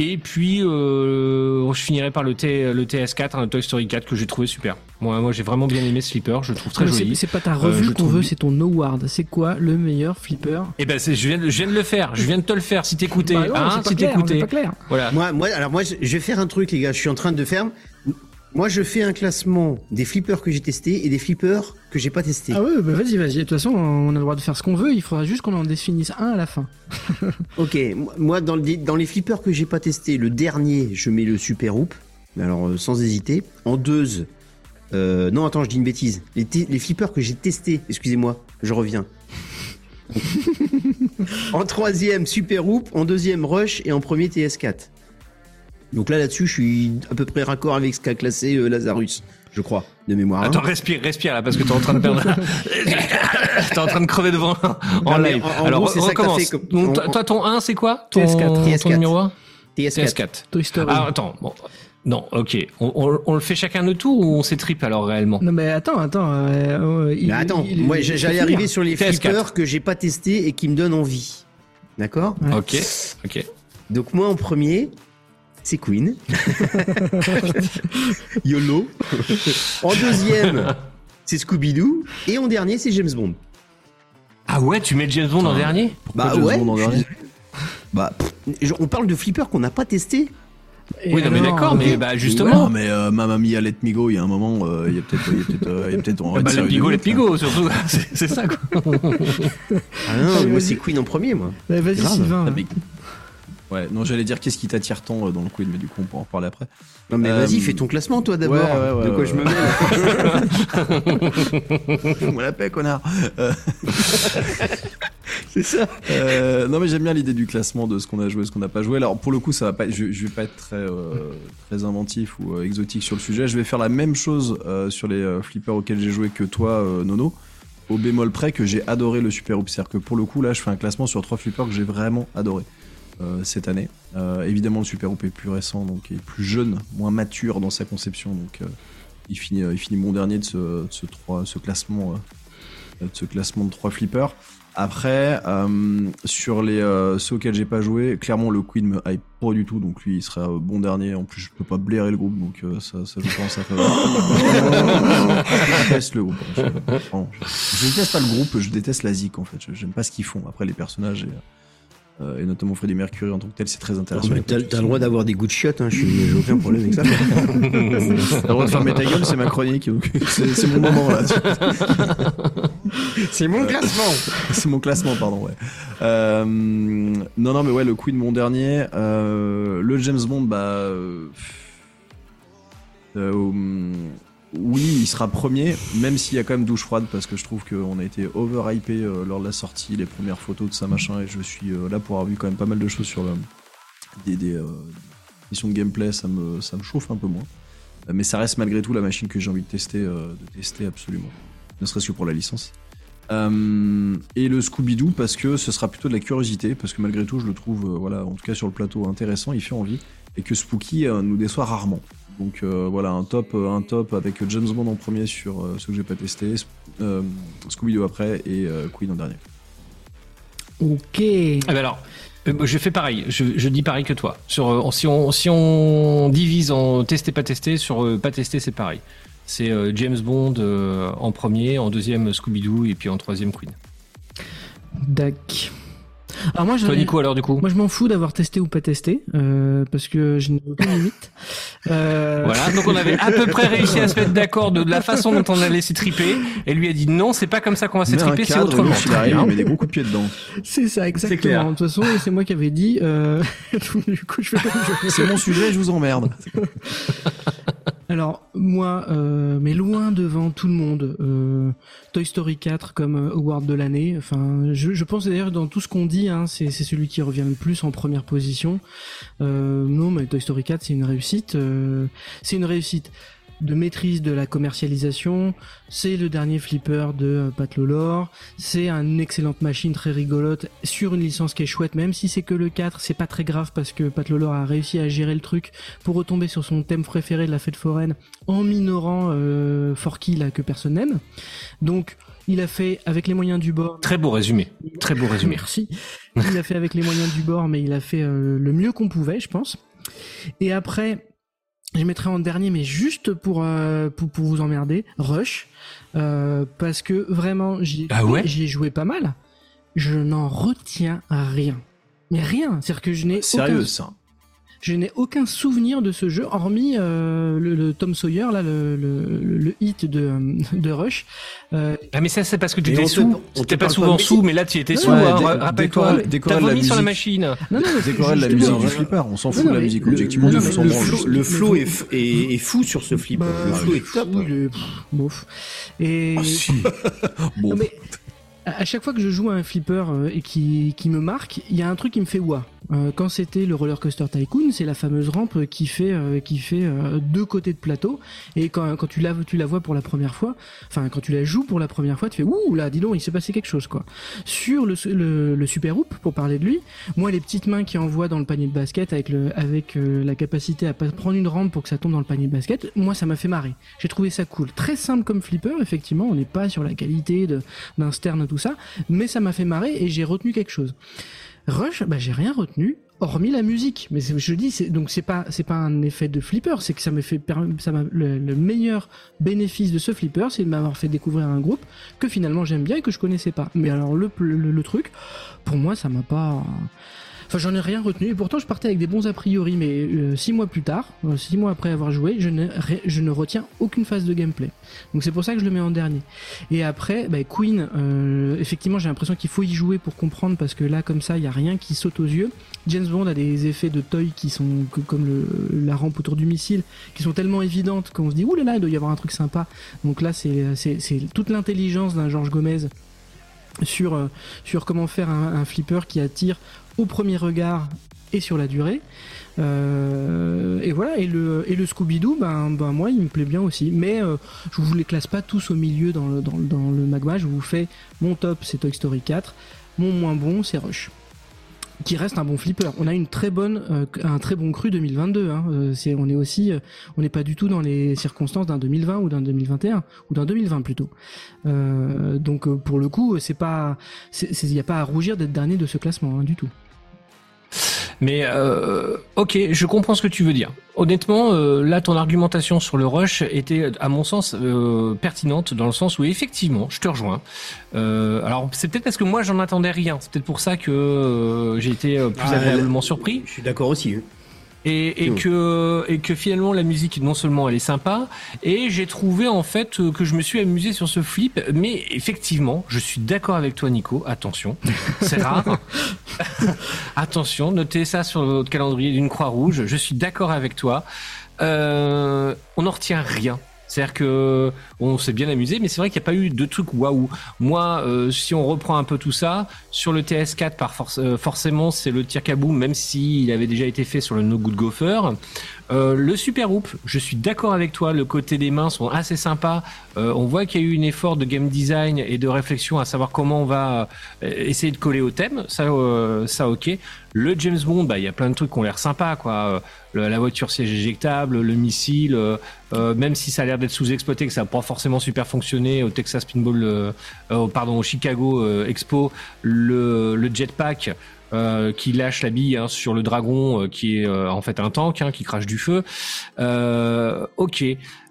Et puis euh, je finirai par le, T, le TS4, un Toy Story 4 que j'ai trouvé super. Moi, moi j'ai vraiment bien aimé ce flipper, je le trouve très Mais c'est- joli. C'est pas ta Euh, revue je qu'on trouve veut, c'est ton award. C'est quoi le meilleur flipper? Eh ben je viens, de- je viens de le faire, je viens de te le faire si t'écoutais, Bah non, hein, c'est pas si clair, t'écoutais. c'est pas clair. Voilà. Moi, moi, alors moi, je vais faire un truc, les gars. Je suis en train de faire. Moi, je fais un classement des flippers que j'ai testés et des flippers que j'ai pas testés. Ah ouais, bah vas-y, vas-y. De toute façon, on a le droit de faire ce qu'on veut. Il faudra juste qu'on en définisse un à la fin. Ok, moi- dans, le- dans les flippers que j'ai pas testés, le dernier, je mets le Super Hoop. Alors, euh, sans hésiter. En deux, euh, non, attends, je dis une bêtise. Les, les flippers que j'ai testés, excusez-moi, je reviens. en troisième, Super Hoop. En deuxième, Rush. Et en premier, TS4. Donc là, là-dessus, je suis à peu près raccord avec ce qu'a classé euh, Lazarus, je crois, de mémoire. hein. Attends, respire, respire là, parce que t'es en train de perdre. t'es en train de crever devant en Non, live. en- en Alors, gros, c'est ça que t'as recommence. fait comme- Donc, en- toi, ton 1, c'est quoi? Ton, TS4. TS4. Ton numéro 1 TS4. TS4. Toy Story. Ah, attends, bon. Non, ok. On, on- on le fait chacun de tour ou on s'étripe alors réellement? Non mais attends, attends. euh, euh, il- Mais attends, il- moi il- j'allais arriver sur les TS4. flippers que j'ai pas testés et qui me donnent envie. D'accord? Ouais. Ok, ok. Donc moi en premier, c'est Queen. YOLO. en deuxième, c'est Scooby-Doo. Et en dernier, c'est James Bond. Ah ouais, tu mets James Bond en dernier Bah James ouais. Bond en dernier. Bah, pff, on parle de flippers qu'on n'a pas testés. Et Oui, non, mais d'accord, mais bah Non, justement. mais euh, Mamma Mia, Let Me Go, il y a un moment, euh, il y a peut-être, il y a peut-être, euh, il y a peut-être, on va Bah, tirer le une pigo, le limite, là. pigo, surtout. C'est ça, quoi. Ah non, moi c'est Queen en premier, moi. Bah, Vas-y. Sylvain. Ah, mais- Ouais, non, j'allais dire qu'est-ce qui t'attire tant euh, dans le Queen, mais du coup, on pourra en reparler après. Non mais Euh, vas-y, fais ton classement toi d'abord. ouais, ouais, ouais, de quoi je me mêle Fous-moi la paix, connard. Euh, C'est ça. euh, non, mais j'aime bien l'idée du classement de ce qu'on a joué, ce qu'on n'a pas joué. Alors, pour le coup, ça va pas, je, je vais pas être très, très inventif ou exotique sur le sujet. Je vais faire la même chose sur les flippers auxquels j'ai joué que toi, Nono. Au bémol près que j'ai adoré le Super Hoop. C'est-à-dire que pour le coup, là, je fais un classement sur trois flippers que j'ai vraiment adoré cette année. Euh, évidemment, le Super Hoop est plus récent, donc est plus jeune, moins mature dans sa conception. Donc, euh, il, finit, euh, il finit mon dernier de ce, ce, trois- ce classement, euh, de ce classement de trois flippers. Après, euh, sur les euh, ceux auxquels j'ai pas joué, clairement le Queen me hype pas du tout, donc lui il sera euh, bon dernier. En plus, je peux pas blairer le groupe, donc euh, ça, ça je pense ça fait. je déteste le groupe. Je, vraiment, je- déteste pas le groupe, je déteste la zik en fait. J'aime pas ce qu'ils font. Après les personnages et, euh, et notamment Freddie Mercury en tant que tel, c'est très intéressant. T'as t'as le droit d'avoir des goûts de chiottes, hein, je suis- j'ai aucun problème avec ça. T'as le droit de fermer ta gueule, c'est ma chronique, donc c'est c'est mon moment là. C'est mon classement c'est mon classement, pardon, ouais. Euh, non, non, mais ouais, le Queen, mon dernier. Euh, le James Bond, bah. euh, euh, oui, il sera premier, même s'il y a quand même douche froide, parce que je trouve qu'on a été overhypé euh, lors de la sortie, les premières photos de ça, machin, et je suis euh, là pour avoir vu quand même pas mal de choses sur le, des, des euh, de gameplay, ça me, ça me chauffe un peu moins. Mais ça reste malgré tout la machine que j'ai envie de tester, de tester absolument. Ne serait-ce que pour la licence. Et le Scooby-Doo parce que ce sera plutôt de la curiosité, parce que malgré tout je le trouve, voilà, en tout cas sur le plateau intéressant, il fait envie, et que Spooky nous déçoit rarement. Donc euh, voilà, un top, euh, un top avec James Bond en premier sur euh, ceux que j'ai pas testé, euh, Scooby-Doo après et euh, Queen en dernier. Ok. Ah bah alors, euh, je fais pareil. Je, je dis pareil que toi. Sur, euh, si, on, si on divise en testé, pas testé, sur euh, pas testé, c'est pareil. C'est euh, James Bond euh, en premier, en deuxième Scooby-Doo et puis en troisième Queen. Dac. Alors moi, je, Toi, Nico, alors du coup moi, je m'en fous d'avoir testé ou pas testé, euh, parce que je n'ai aucune limite. Euh, Voilà, donc on avait à peu près réussi à se mettre d'accord de la façon dont on allait s'étriper. Et lui a dit non, c'est pas comme ça qu'on va s'étriper, c'est autrement. il arrive, il met des gros coups de pied dedans. C'est ça, exactement. clair. De toute façon, c'est moi qui avais dit. Euh... du coup, je fais. C'est mon sujet, je vous emmerde. Alors moi, euh, mais loin devant tout le monde, euh, Toy Story 4 comme euh, award de l'année. Enfin, je, je pense d'ailleurs dans tout ce qu'on dit, hein, c'est c'est celui qui revient le plus en première position. Euh, non, mais Toy Story 4 c'est une réussite. euh, c'est une réussite de maîtrise de la commercialisation. C'est le dernier flipper de euh, Pat Lolor. C'est une excellente machine très rigolote sur une licence qui est chouette, même si c'est que le 4, c'est pas très grave parce que Pat Lolor a réussi à gérer le truc pour retomber sur son thème préféré de la fête foraine en minorant euh, Forky là que personne n'aime. Donc il a fait avec les moyens du bord. Très beau résumé. Très beau résumé. Merci. Il a fait avec les moyens du bord, mais il a fait euh, le mieux qu'on pouvait, je pense. Et après, je mettrai en dernier, mais juste pour euh, pour, pour vous emmerder, Rush, euh, parce que vraiment, j'y ai, Ah ouais? joué pas mal. Je n'en retiens rien. Mais rien, c'est-à-dire que je n'ai Sérieux, aucun, ça. Je n'ai aucun souvenir de ce jeu, hormis euh, le, le Tom Sawyer, là, le, le, le hit de, euh, de Rush. Euh, Ah mais ça c'est parce que tu étais sous. on te T'étais pas souvent pas sous, mais là tu étais sous. ouais, hein, Rappelle-toi, t'as vomi sur la machine. non, non, de la musique du flipper, on s'en Non, fout non, de la musique. le- Objectivement, le- flow- Le flow le est, f- est, est fou sur ce flip. Bah, le flow est top. Bof. Et Bon, Non, mais à chaque fois que je joue à un flipper et qui, qui me marque, il y a un truc qui me fait ouah. Euh, quand c'était le roller coaster tycoon, c'est la fameuse rampe qui fait euh, qui fait euh, deux côtés de plateau et quand, quand tu la tu la vois pour la première fois, enfin quand tu la joues pour la première fois, tu fais ouh là dis donc il s'est passé quelque chose quoi. Sur le, le, le super hoop pour parler de lui, moi les petites mains qui envoient dans le panier de basket avec le avec euh, la capacité à prendre une rampe pour que ça tombe dans le panier de basket, moi ça m'a fait marrer. J'ai trouvé ça cool, très simple comme flipper effectivement, on n'est pas sur la qualité d'un stern tout ça, mais ça m'a fait marrer et j'ai retenu quelque chose. Rush, bah j'ai rien retenu hormis la musique. Mais je dis c'est donc c'est pas c'est pas un effet de flipper, c'est que ça me fait ça le meilleur bénéfice de ce flipper, c'est de m'avoir fait découvrir un groupe que finalement j'aime bien et que je connaissais pas. Mais alors le le, le truc pour moi ça m'a pas Enfin, j'en ai rien retenu. Et pourtant, je partais avec des bons a priori. Mais euh, six mois plus tard, euh, six mois après avoir joué, je je ne retiens aucune phase de gameplay. Donc c'est pour ça que je le mets en dernier. Et après, bah, Queen, euh, effectivement, j'ai l'impression qu'il faut y jouer pour comprendre parce que là, comme ça, il y a rien qui saute aux yeux. James Bond a des effets de toy qui sont comme la rampe autour du missile, qui sont tellement évidentes qu'on se dit ouh là il doit y avoir un truc sympa. Donc là, c'est toute l'intelligence d'un Georges Gomez sur euh, sur comment faire un, flipper qui attire au premier regard et sur la durée. Euh, et voilà, et le, et le Scooby-Doo, ben, ben moi il me plaît bien aussi. Mais euh, je vous les classe pas tous au milieu dans le, dans, dans le magma. Je vous fais mon top, c'est Toy Story 4. Mon moins bon, c'est Rush. Qui reste un bon flipper. On a une très bonne, euh, un très bon cru 2022. Hein. Euh, c'est, on est aussi, euh, on n'est pas du tout dans les circonstances d'un 2020 ou d'un 2021 ou d'un 2020 plutôt. Euh, donc pour le coup, c'est pas, il n'y a pas à rougir d'être dernier de ce classement hein, du tout. Mais euh, ok, je comprends ce que tu veux dire. Honnêtement, euh, là, ton argumentation sur le rush était, à mon sens, euh, pertinente dans le sens où effectivement, je te rejoins. Euh, alors, c'est peut-être parce que moi, j'en attendais rien. C'est peut-être pour ça que euh, j'ai été euh, plus Ah, agréablement surpris. Je suis d'accord aussi. Et, et Oui. que et que finalement la musique non seulement elle est sympa et j'ai trouvé en fait euh, que je me suis amusé sur ce flip. Mais effectivement je suis d'accord avec toi Nico. Attention. C'est rare. Attention notez ça sur votre calendrier d'une croix rouge. Je suis d'accord avec toi. Euh, on n'en retient rien c'est-à-dire que on s'est bien amusé, mais c'est vrai qu'il n'y a pas eu de trucs waouh. Moi, euh, si on reprend un peu tout ça, sur le TS4, par force, euh, forcément, c'est le tir kaboom, même s'il avait déjà été fait sur le No Good Gopher. Euh, le Super Hoop, je suis d'accord avec toi, le côté des mains sont assez sympas. Euh, on voit qu'il y a eu un effort de game design et de réflexion à savoir comment on va euh, essayer de coller au thème. Ça, ça ok. Le James Bond, bah il y a plein de trucs qui ont l'air sympas, quoi. La voiture siège éjectable, le missile, même si ça a l'air d'être sous-exploité, que ça n'a pas forcément super fonctionné au Texas Pinball, pardon, au Chicago Expo, le jetpack. Euh, qui lâche la bille hein, sur le dragon, euh, qui est euh, en fait un tank, hein, qui crache du feu. Euh, ok,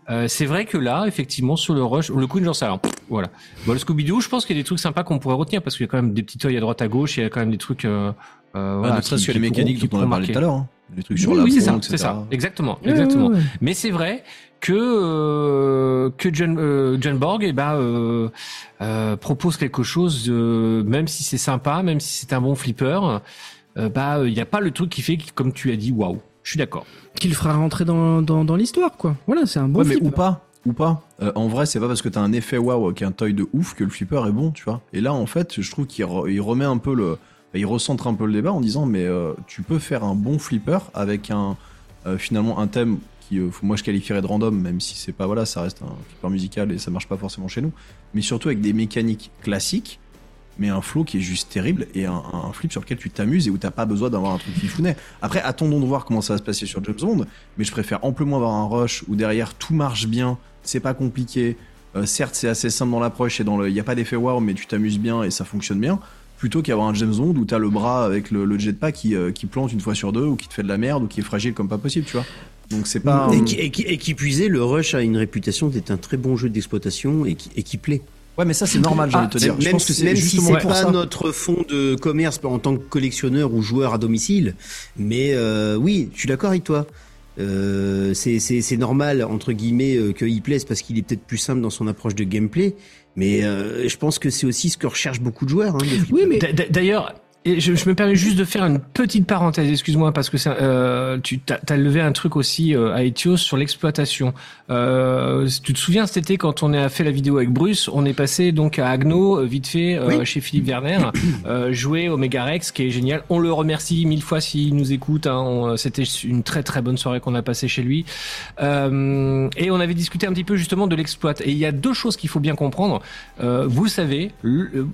Euh, c'est vrai que là, effectivement, sur le rush, le Queen, j'en sais rien. Pff, Voilà. Bon, le Scooby-Doo, je pense qu'il y a des trucs sympas qu'on pourrait retenir parce qu'il y a quand même des petits œils à droite à gauche, il y a quand même des trucs. Euh, euh, Ouais, voilà, ne serait-ce que les mécaniques dont on a parlé tout à l'heure. hein. Les trucs sur oui, la oui, c'est ça, c'est ça, exactement, exactement. Mais c'est vrai que euh, que John euh, John Borg, eh ben, euh, euh, propose quelque chose, de, même si c'est sympa, même si c'est un bon flipper, euh, bah il n'y a pas le truc qui fait, comme tu as dit, waouh. Je suis d'accord. Qu'il fera rentrer dans, dans, dans l'histoire, quoi. Voilà, c'est un bon Ouais, mais flipper. ou pas, ou pas. Euh, en vrai, c'est pas parce que t'as un effet waouh avec un toy de ouf que le flipper est bon, tu vois. Et là, en fait, je trouve qu'il re- il remet un peu le, il recentre un peu le débat en disant, mais euh, tu peux faire un bon flipper avec un, euh, finalement, un thème qui, euh, moi, je qualifierais de random, même si c'est pas, voilà, ça reste un flipper musical et ça marche pas forcément chez nous, mais surtout avec des mécaniques classiques. Mais un flow qui est juste terrible et un, flip sur lequel tu t'amuses et où t'as pas besoin d'avoir un truc fifounet. Après, attendons de voir comment ça va se passer sur James Bond mais je préfère amplement avoir un rush où derrière tout marche bien, c'est pas compliqué. Euh, certes, c'est assez simple dans l'approche et dans le, y a pas d'effet wow, mais tu t'amuses bien et ça fonctionne bien. Plutôt qu'avoir un James Bond où t'as le bras avec le, le jetpack qui, euh, qui plante une fois sur deux ou qui te fait de la merde ou qui est fragile comme pas possible, tu vois. Donc c'est pas. Et, qui, et, qui, et qui est, le Rush a une réputation d'être un très bon jeu d'exploitation et qui, et qui plaît. Ouais, mais ça c'est normal, j'ai Ah, te dire. Même, je pense que c'est même si c'est pas ça. notre fond de commerce en tant que collectionneur ou joueur à domicile, mais euh, oui, je suis d'accord avec toi. Euh, c'est- c'est c'est normal entre guillemets euh, qu'il plaise parce qu'il est peut-être plus simple dans son approche de gameplay, mais euh, je pense que c'est aussi ce que recherchent beaucoup de joueurs. Hein. Oui, mais D'ailleurs, et je, je me permets juste de faire une petite parenthèse, excuse-moi, parce que c'est, euh, tu as, levé un truc aussi euh, à Etios sur l'exploitation. Euh, tu te souviens cet été quand on a fait la vidéo avec Bruce, on est passé donc à Agno, euh, vite fait, euh, Oui. chez Philippe Werner, euh, jouer au Megarex, qui est génial. On le remercie mille fois s'il nous écoute. Hein, C'était une très très bonne soirée qu'on a passée chez lui. Euh, et on avait discuté un petit peu justement de l'exploit. Et il y a deux choses qu'il faut bien comprendre. Euh, vous savez,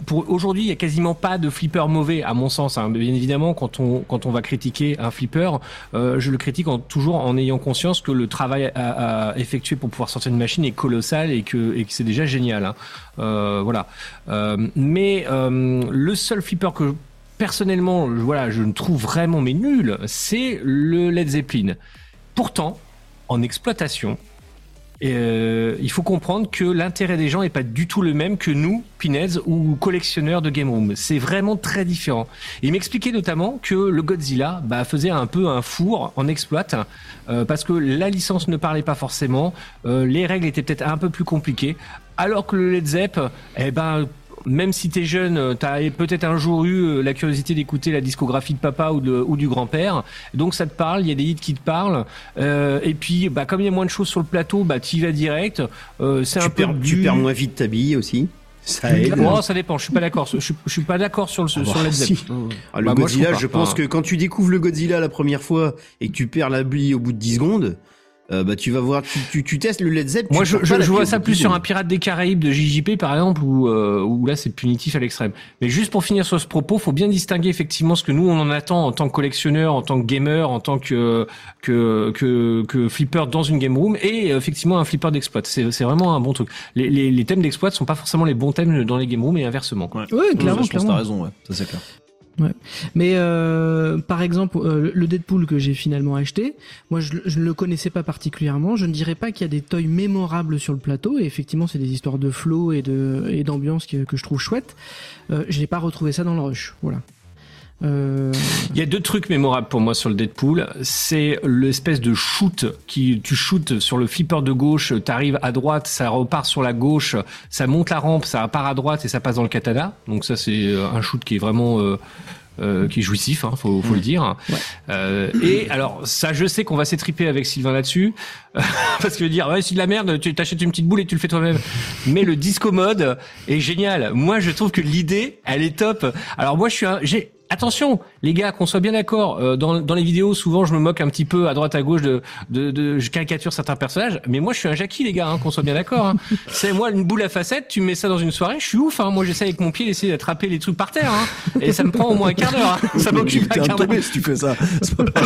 pour aujourd'hui, il y a quasiment pas de flipper mauvais, à mon sens. hein. Bien évidemment, quand on quand on va critiquer un flipper, euh, je le critique en, toujours en ayant conscience que le travail à, à effectuer pour pouvoir sortir une machine est colossal et que et que c'est déjà génial. hein. Euh, voilà. Euh, mais le seul flipper que personnellement, je- voilà, je ne trouve vraiment mais nul, c'est le Led Zeppelin. Pourtant, en exploitation, euh, il faut comprendre que l'intérêt des gens est pas du tout le même que nous, Pinheads ou collectionneurs de Game Room. C'est vraiment très différent. Et il m'expliquait notamment que le Godzilla bah, faisait un peu un four en exploit euh, parce que la licence ne parlait pas forcément, euh, les règles étaient peut-être un peu plus compliquées, alors que le Led Zepp, eh ben même si t'es jeune, euh, t'as peut-être un jour eu euh, la curiosité d'écouter la discographie de papa ou, de- ou du grand-père, donc ça te parle, il y a des hits qui te parlent, euh, et puis bah comme il y a moins de choses sur le plateau, bah t'y vas direct. Euh, c'est tu, un peu perds, tu du- perds moins vite ta bille aussi. Ça aide. Oh, ça dépend. Je suis pas d'accord. Je, suis- je suis pas d'accord sur le sur bah, si. Ah, le Bah, moi, je Godzilla, je, pense que quand tu découvres le Godzilla la première fois et que tu perds la bille au bout de 10 secondes, euh, bah tu vas voir, tu, tu, tu testes le Led Zepp. tu Moi, je, je, vois ça plus sur un pirate des Caraïbes de JJP, par exemple, où, euh, où là, c'est punitif à l'extrême. Mais juste pour finir sur ce propos, faut bien distinguer effectivement ce que nous, on en attend en tant que collectionneur, en tant que gamer, en tant que, que, que, que flipper dans une game room, et euh, effectivement un flipper d'exploit. C'est c'est vraiment un bon truc. Les, les, les thèmes d'exploit sont pas forcément les bons thèmes dans les game rooms et inversement. quoi. Ouais, Ouais, clairement, je pense que clairement. t'as raison, ouais. Ça, c'est clair. Mais euh, par exemple, euh, le Deadpool que j'ai finalement acheté, moi je, je ne le connaissais pas particulièrement. Je ne dirais pas qu'il y a des toys mémorables sur le plateau. Et effectivement, c'est des histoires de flow et de et d'ambiance que, que je trouve chouette. Euh, je n'ai pas retrouvé ça dans le rush. Voilà. Euh, Il y a deux trucs mémorables pour moi sur le Deadpool. C'est l'espèce de shoot qui tu shootes sur le flipper de gauche, t'arrives à droite, ça repart sur la gauche, ça monte la rampe, ça part à droite et ça passe dans le katana. Donc ça c'est euh, un shoot qui est vraiment euh, euh, qui est jouissif, hein, faut, faut le dire. Ouais. Euh, et alors ça, je sais qu'on va s'étriper avec Sylvain là-dessus, parce veut dire ouais c'est de la merde, tu t'achètes une petite boule et tu le fais toi-même. Mais le disco mode est génial. Moi je trouve que l'idée, elle est top. Alors moi je suis un, j'ai Attention, les gars, qu'on soit bien d'accord. euh, dans, dans les vidéos, souvent, je me moque un petit peu à droite, à gauche de, de, de je caricature certains personnages. Mais moi, je suis un Jackie, les gars, hein, qu'on soit bien d'accord. Hein. C'est moi une boule à facettes. Tu me mets ça dans une soirée, je suis ouf. Hein. Moi, j'essaie avec mon pied d'essayer d'attraper les trucs par terre. Hein. Et ça me prend au moins un quart d'heure. Hein. Ça m'occupe un quart d'heure. si tu fais ça.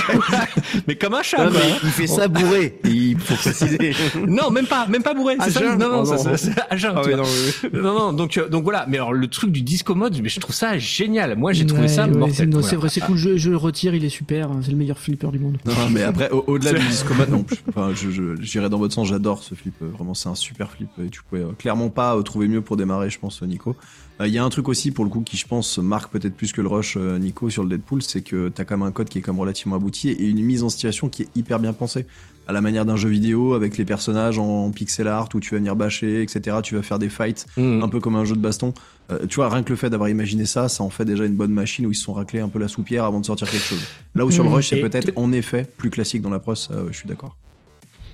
Mais comme un chat. Non, quoi, mais hein. il fait ça bourré. Il faut préciser. Non, même pas, même pas bourré. À C'est ça. Non, non, ça, non. Ah non, donc, euh, donc voilà. Mais alors, le truc du disco mode, mais je trouve ça génial. Moi, j'ai trouvé ouais, ça ouais, c'est mortel. non, Voilà. c'est vrai, c'est cool. Je, je le retire, il est super. hein, C'est le meilleur flipper du monde. Non, mais après, au- au-delà du discomat, non, je- enfin, je, je, j'irai dans votre sens, j'adore ce flip, euh, vraiment, c'est un super flip, et tu pouvais euh, clairement pas euh, trouver mieux pour démarrer, je pense, Nico. Euh, Il y a un truc aussi, pour le coup, qui, je pense, marque peut-être plus que le rush, euh, Nico, sur le Deadpool, c'est que t'as quand même un code qui est comme relativement abouti, et une mise en situation qui est hyper bien pensée. À la manière d'un jeu vidéo, avec les personnages en pixel art, où tu vas venir bâcher, etc., tu vas faire des fights, Mm. un peu comme un jeu de baston. Euh, tu vois, rien que le fait d'avoir imaginé ça, ça en fait déjà une bonne machine où ils se sont raclés un peu la soupière avant de sortir quelque chose. Là où sur le Mm. rush, c'est peut-être en effet plus classique dans l'approche, ça, euh, je suis d'accord.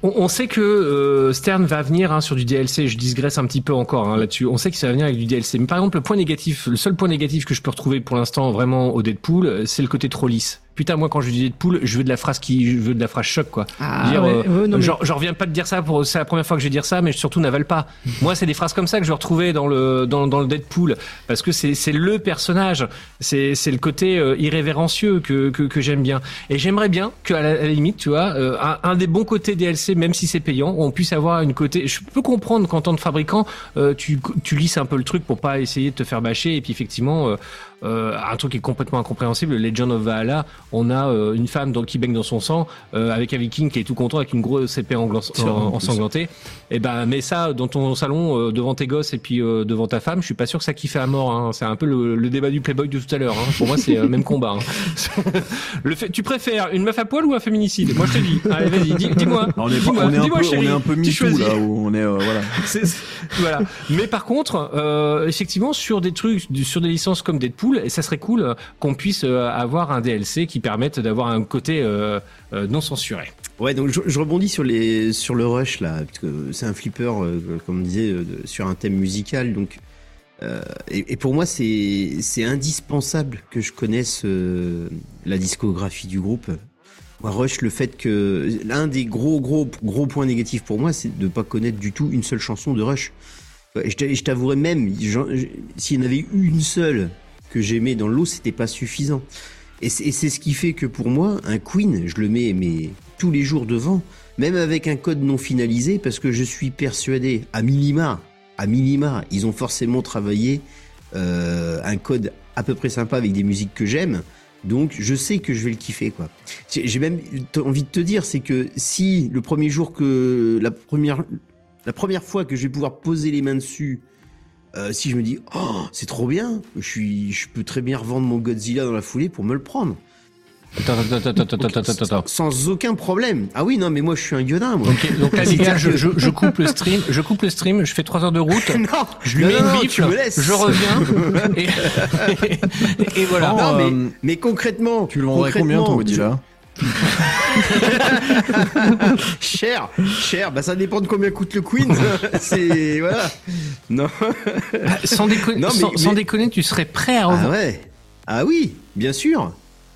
On, sait que euh, Stern va venir hein, sur du DLC. Je digresse un petit peu encore hein, là-dessus. On sait que ça va venir avec du DLC. Mais par exemple, le point négatif, le seul point négatif que je peux retrouver pour l'instant vraiment au Deadpool, c'est le côté trop lisse. Putain, moi quand je dis Deadpool, je veux de la phrase qui, je veux de la phrase choc quoi. Ah, Dire, ouais, euh, ouais, mais- je reviens pas de dire ça pour, c'est la première fois que je vais dire ça, mais surtout n'avale pas. Moi, c'est des phrases comme ça que je retrouvais dans le dans, dans le Deadpool parce que c'est c'est le personnage, c'est c'est le côté euh, irrévérencieux que que, que j'aime bien. Et j'aimerais bien que à la, à la limite, tu vois, euh, un, un des bons côtés DLC, même si c'est payant, on puisse avoir une côté. Je peux comprendre qu'en tant que fabricant, tu tu lisses un peu le truc pour pas essayer de te faire bâcher et puis effectivement. Euh, un truc qui est complètement incompréhensible, Legend of Valhalla, on a euh, une femme donc, qui baigne dans son sang, euh, avec un viking qui est tout content, avec une grosse épée en ensanglantée. Et ben, mets ça dans ton salon, euh, devant tes gosses et puis euh, devant ta femme, je suis pas sûr que ça kiffe à mort. Hein. C'est un peu le, le débat du Playboy de tout à l'heure. Hein. Pour moi, c'est le même combat. Hein. le fait, tu préfères une meuf à poil ou un féminicide? Moi, je te dis. Allez, vas-y, dis- dis-moi. On est, on un peu, on est un peu choisis. là où on est, euh, voilà. Mais par contre, euh, effectivement, sur des trucs, sur des licences comme Deadpool, et ça serait cool euh, qu'on puisse euh, avoir un DLC qui permette d'avoir un côté euh, euh, non censuré. Ouais, donc je, je rebondis sur les sur le rush là, parce que un flipper, euh, comme on disait, euh, sur un thème musical. Donc, euh, et, pour moi, c'est indispensable que je connaisse la discographie du groupe. Rush, le fait que l'un des gros gros gros points négatifs pour moi, c'est de pas connaître du tout une seule chanson de Rush. Je t'a- je t'avouerais même, s'il y en avait une seule que j'aimais dans le lot, c'était pas suffisant. Et c'est ce qui fait que pour moi, un Queen, je le mets mais tous les jours devant, même avec un code non finalisé, parce que je suis persuadé, à minima, à minima, ils ont forcément travaillé euh, un code à peu près sympa avec des musiques que j'aime. Donc je sais que je vais le kiffer quoi. J'ai même envie de te dire, c'est que si le premier jour que la première la première fois que je vais pouvoir poser les mains dessus, euh, si je me dis oh c'est trop bien, je suis je peux très bien revendre mon Godzilla dans la foulée pour me le prendre. Attends, attends, attends, attends, attends, attends, attends. Sans aucun problème. Ah oui, non, mais moi je suis un Yoda, moi. Ok, donc là, les gars, je, je, je coupe le stream, je coupe le stream, je fais trois heures de route, non, je lui non, mets non, une tu bifle, me laisses. je reviens, et, et, et voilà. Non, Non, mais, euh, mais concrètement. Tu le vendrais combien ton Godzilla? Cher, cher, bah ça dépend de combien coûte le Queen. C'est voilà. Non. Ah, sans, déconner, Non, mais- sans, déconner, tu serais prêt à Ah revendre. ouais. Ah oui, bien sûr,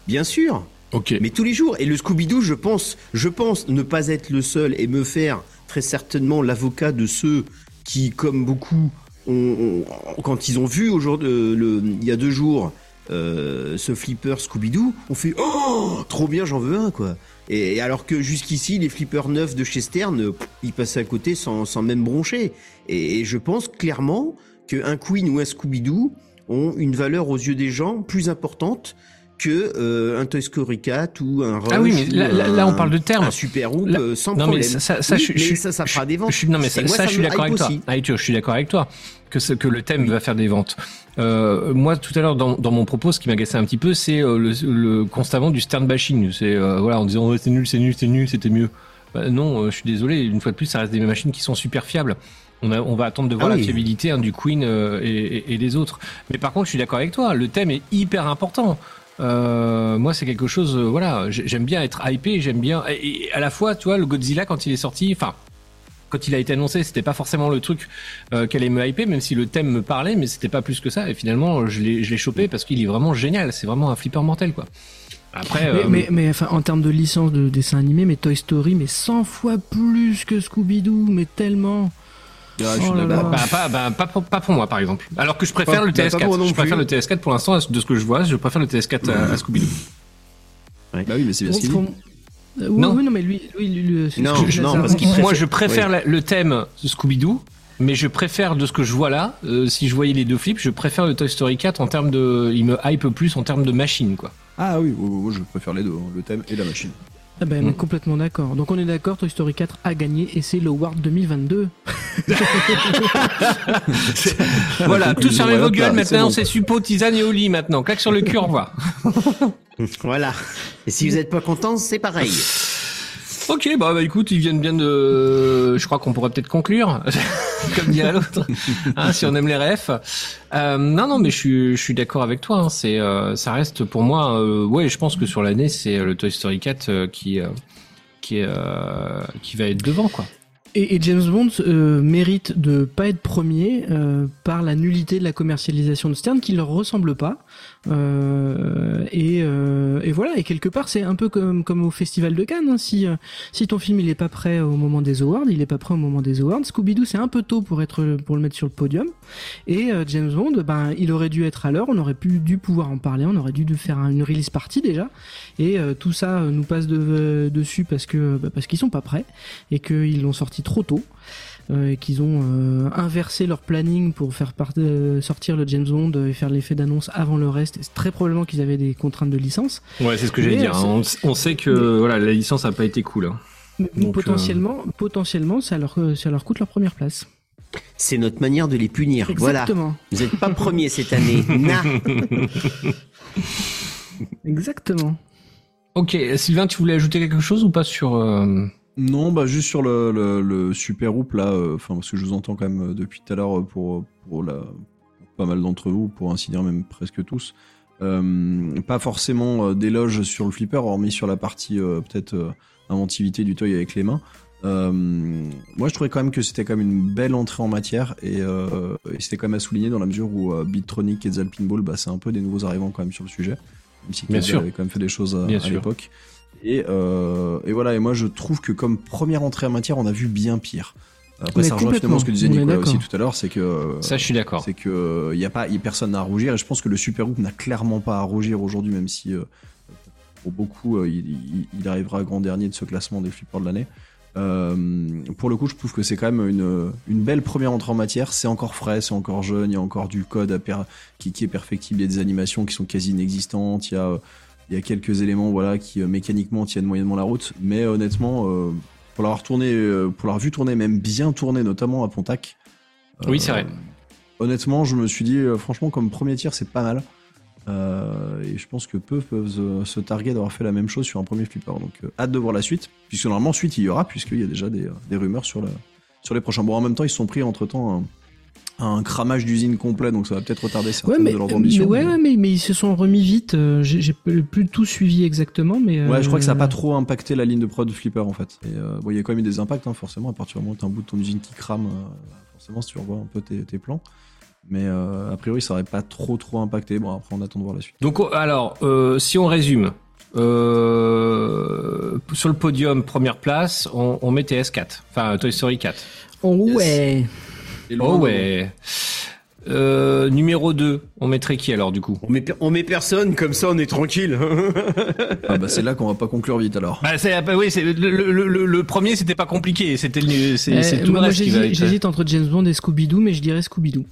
bien sûr. Ok. Mais tous les jours. Et le Scooby-Doo, je pense, je pense ne pas être le seul et me faire très certainement l'avocat de ceux qui, comme beaucoup, ont, ont- quand ils ont vu aujourd'hui, euh, le, il y a deux jours, euh, ce flipper Scooby-Doo, on fait oh trop bien, j'en veux un quoi. Et, et alors que jusqu'ici, les flippers neufs de chez Stern, ils passaient à côté sans, sans même broncher. Et, et je pense clairement qu'un Queen ou un Scooby-Doo ont une valeur aux yeux des gens plus importante que euh, un Toy Story 4 ou un Rush Ah oui, mais là, là, là, on parle de termes. un super Hoop Là- euh, sans non, problème. mais ça, ça, ça, Oui, je, mais je- ça, ça je- fera des ventes. je- non, mais ça, moi, ça, je suis d'accord avec toi. Ah, tu- je suis d'accord avec toi que, ce- que le thème va faire des ventes. Euh, moi, tout à l'heure, dans, dans mon propos, ce qui m'agaçait un petit peu, c'est euh, le, le constamment du stern bashing. C'est euh, voilà, en disant ouais, c'est nul, c'est nul, c'est nul, c'était mieux. Bah, non, je suis désolé. Une fois de plus, ça reste des machines qui sont super fiables. On, a, on va attendre de voir Ah la fiabilité hein, du Queen et, et- et des autres. Mais par contre, je suis d'accord avec toi. Le thème est hyper important. Moi, c'est quelque chose. voilà, j'ai- j'aime bien être hypé. J'aime bien. Et, et à la fois, tu vois, le Godzilla quand il est sorti, enfin. Quand il a été annoncé, c'était pas forcément le truc euh, qu'elle allait me hyper, même si le thème me parlait, mais c'était pas plus que ça. Et finalement, je l'ai, je l'ai chopé parce qu'il est vraiment génial. C'est vraiment un flipper mortel, quoi. Après, Mais, euh, mais, mais, enfin, en termes de licence de dessin animé, mais Toy Story, mais 100 fois plus que Scooby-Doo, mais tellement. Ah, je Oh là. Bah, pas, bah, pas, pour, pas pour moi, par exemple. Alors que je préfère Pas- le bah, pas TS4. moi non je préfère plus. le TS4 pour l'instant, de ce que je vois, je préfère le TS4 à, à Scooby-Doo. Bah oui, mais c'est bien ce qu'il dit. Euh, oui, Non. oui, non, mais lui, lui, lui, lui, c'est Non, je non, parce Moi, je préfère la- le thème de Scooby-Doo, mais je préfère de ce que je vois là, euh, si je voyais les deux flips, je préfère le Toy Story 4 en termes de. Il me hype plus en termes de machine, quoi. Ah oui, oui, oui, je préfère les deux, hein, le thème et la machine. Ah ben, mais Mm. complètement d'accord. Donc on est d'accord, Toy Story 4 a gagné et c'est l'Award 2022. Voilà, tous Ils fermez ont vos gueules, maintenant c'est c'est suppo, tisane et au lit maintenant. Claque sur le cul, au revoir. Voilà. Et si vous n'êtes pas content, c'est pareil. Ok, bah, bah écoute, ils viennent bien de. Je crois qu'on pourrait peut-être conclure, comme dirait l'autre, hein, si on aime les refs. Euh, non, non, mais je suis, je suis d'accord avec toi. hein, c'est, euh, ça reste pour moi. Euh, ouais, je pense que sur l'année, c'est le Toy Story 4 euh, qui, euh, qui, euh, qui va être devant, quoi. Et, James Bond euh, mérite de pas être premier euh, par la nullité de la commercialisation de Stern qui leur ressemble pas. Euh, et, euh, et voilà. Et quelque part, c'est un peu comme comme au Festival de Cannes. hein. Si euh, si ton film il est pas prêt au moment des awards, il est pas prêt au moment des awards. Scooby Doo c'est un peu tôt pour être pour le mettre sur le podium. Et euh, James Bond, ben il aurait dû être à l'heure. On aurait pu dû pouvoir en parler. On aurait dû faire une release party déjà. Et euh, tout ça nous passe de- dessus parce que bah, parce qu'ils sont pas prêts et qu'ils l'ont sorti trop tôt. Euh, et qu'ils ont euh, inversé leur planning pour faire part- euh, sortir le James Bond et faire l'effet d'annonce avant le reste. C'est très probablement qu'ils avaient des contraintes de licence. Ouais, c'est ce que j'allais dire. hein. On, on sait que voilà, la licence a pas été cool. hein. Mais Donc, potentiellement, potentiellement, ça leur, ça leur coûte leur première place. C'est notre manière de les punir. Voilà. Exactement. Vous n'êtes pas premier cette année. Na. Exactement. Ok, Sylvain, tu voulais ajouter quelque chose ou pas sur euh, Non, bah juste sur le, le, le super hoop là, euh, enfin parce que je vous entends quand même euh, depuis tout à l'heure euh, pour, pour, la, pour pas mal d'entre vous, pour ainsi dire même presque tous. Euh, pas forcément euh, d'éloges sur le flipper, hormis sur la partie euh, peut-être euh, inventivité du toy avec les mains. Euh, moi, je trouvais quand même que c'était quand même une belle entrée en matière et, euh, et c'était quand même à souligner dans la mesure où euh, Beatronic et Zal Pinball, bah, c'est un peu des nouveaux arrivants quand même sur le sujet. Même si Bien sûr. avait quand même fait des choses à, à l'époque. Et, euh, et voilà, et moi je trouve que comme première entrée en matière, on a vu bien pire. Après, Mais ça rejoint finalement ce que disait Nicolas aussi tout à l'heure, c'est que euh, ça Je suis d'accord. c'est que il y a pas, y a personne à rougir. Et je pense que le Super Hoop n'a clairement pas à rougir aujourd'hui, même si euh, pour beaucoup, euh, il, il- il arrivera grand dernier de ce classement des flippers de l'année. Euh, pour le coup, je trouve que c'est quand même une, une belle première entrée en matière. C'est encore frais, c'est encore jeune, il y a encore du code à per- qui, qui est perfectible, il y a des animations qui sont quasi inexistantes, il y a, euh, il y a quelques éléments voilà, qui euh, mécaniquement tiennent moyennement la route. Mais honnêtement, euh, pour l'avoir tourné, euh, pour l'avoir vu tourner, même bien tourné, notamment à Pontac. Oui, c'est vrai. Honnêtement, je me suis dit, euh, franchement, comme premier tir, c'est pas mal. Euh, et je pense que peu peuvent se, targuer d'avoir fait la même chose sur un premier flipper. Donc, euh, hâte de voir la suite. Puisque normalement, suite, il y aura, puisqu'il y a déjà des, euh, des rumeurs sur, la, sur les prochains. Bon, en même temps, ils se sont pris entre temps un, cramage d'usine complet, donc ça va peut-être retarder Ouais, certaines mais, de leurs mais ambitions. ouais, ouais, mais, mais ils se sont remis vite. euh, J'ai plus tout suivi exactement, mais. Ouais, je crois que ça n'a pas euh, trop impacté la ligne de prod de Flipper en fait. Et euh, bon, il y a quand même eu des impacts, hein, forcément, à partir du moment où t'as un bout de ton usine qui crame, euh, forcément, si tu revois un peu tes, tes plans. Mais euh, a priori, ça aurait pas trop trop impacté. Bon, après, on attend de voir la suite. Donc, alors, euh, si on résume, euh, sur le podium, première place, on, on met TS4. Enfin, Toy Story 4. Oh ouais. Oh ouais. Euh, numéro 2, on mettrait qui alors du coup? On met, on met personne, comme ça on est tranquille. Ah bah c'est là qu'on va pas conclure vite alors. bah, c'est, bah oui, c'est, le, le, le, le premier c'était pas compliqué, c'était le, c'est, Eh, c'est tout moi, le reste qui va j'hésite, être... j'hésite entre James Bond et Scooby-Doo, mais je dirais Scooby-Doo.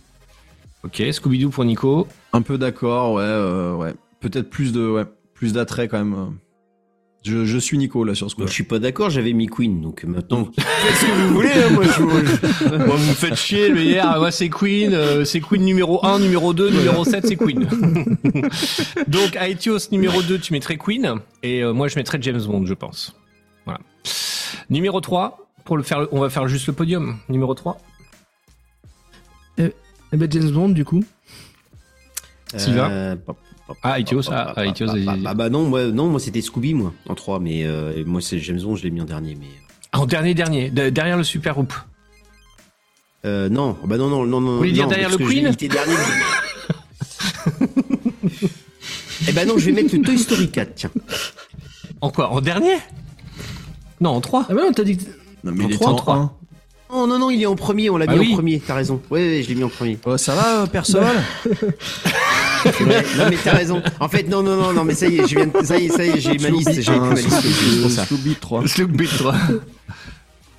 Ok, Scooby-Doo pour Nico. Un peu d'accord, ouais, euh, ouais. Peut-être plus de, ouais, plus d'attrait quand même. Je, je suis Nico là sur ce coup. Je suis pas d'accord, j'avais mis Queen, donc maintenant. Faites ce que vous voulez, hein, moi je vous- Bon, vous me faites chier, mais hier, ouais, c'est Queen, euh, c'est Queen numéro 1, numéro 2, numéro 7, c'est Queen. Donc, Aetios numéro 2, tu mettrais Queen, et euh, moi je mettrais James Bond, je pense. Voilà. Numéro 3, pour le faire, le- on va faire juste le podium. Numéro 3. Eh ben James Bond, du coup. Sylvain Euh, pa- pa- Ah, pa- ah, vas-y. pa- Bah, bah non, moi, non, moi c'était Scooby, moi, en 3, mais euh, moi c'est James Bond, je l'ai mis en dernier, mais. En dernier, dernier, de- derrière le Super Hoop. Euh, non, bah non, non, non, non. voulez dire non, derrière le Queen était dernier. Eh ben non, je vais mettre le Toy Story 4, tiens. En quoi En dernier? Non, en 3. Ah bah non, t'as dit. que- Non mais En il est trois, en trois. un. Oh non, non, il est en premier, on l'a Ah mis oui. en premier, t'as raison. Ouais, ouais, je l'ai mis en premier. Oh, ça va, euh, Perceval Ouais, non, mais t'as raison. En fait, non, non, non, non, mais ça y est, je viens de- ça y est, ça y est, j'ai ma liste, j'ai un, ma liste, c'est pour ça. Sloopy 3. Sloopy 3.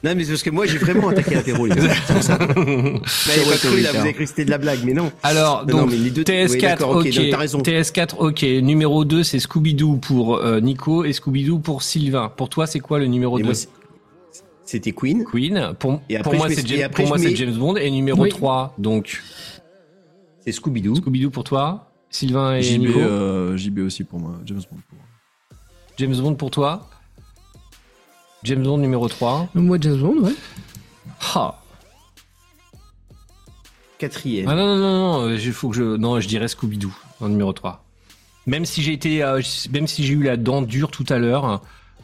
Non, mais c'est parce que moi, j'ai vraiment attaqué l'apéro, les gars. C'est pour ça. Vous m'avez pas cru, là, vous avez cru que c'était de la blague, mais non. Alors, Non, donc, mais les deux- TS4, oui, d'accord, ok, ok. donc t'as raison. TS4, ok. Numéro 2, c'est Scooby-Doo pour euh, Nico et Scooby-Doo pour Sylvain. Pour toi, c'est quoi le numéro Et 2 moi, c'est- C'était Queen. Queen. Pour, Et après, pour moi, c'est James, mets- James Bond. Et numéro Oui. 3, donc, C'est Scooby-Doo. Scooby-Doo pour toi. Sylvain et JB, Nico. euh, JB aussi pour moi. James Bond. pour moi. James Bond pour toi. James Bond numéro 3. Moi, James Bond, ouais. Ah. Quatrième. Ah non, non, non, non, il faut que je, non, je dirais Scooby-Doo en numéro 3. Même si j'ai été, euh, même si j'ai eu la dent dure tout à l'heure,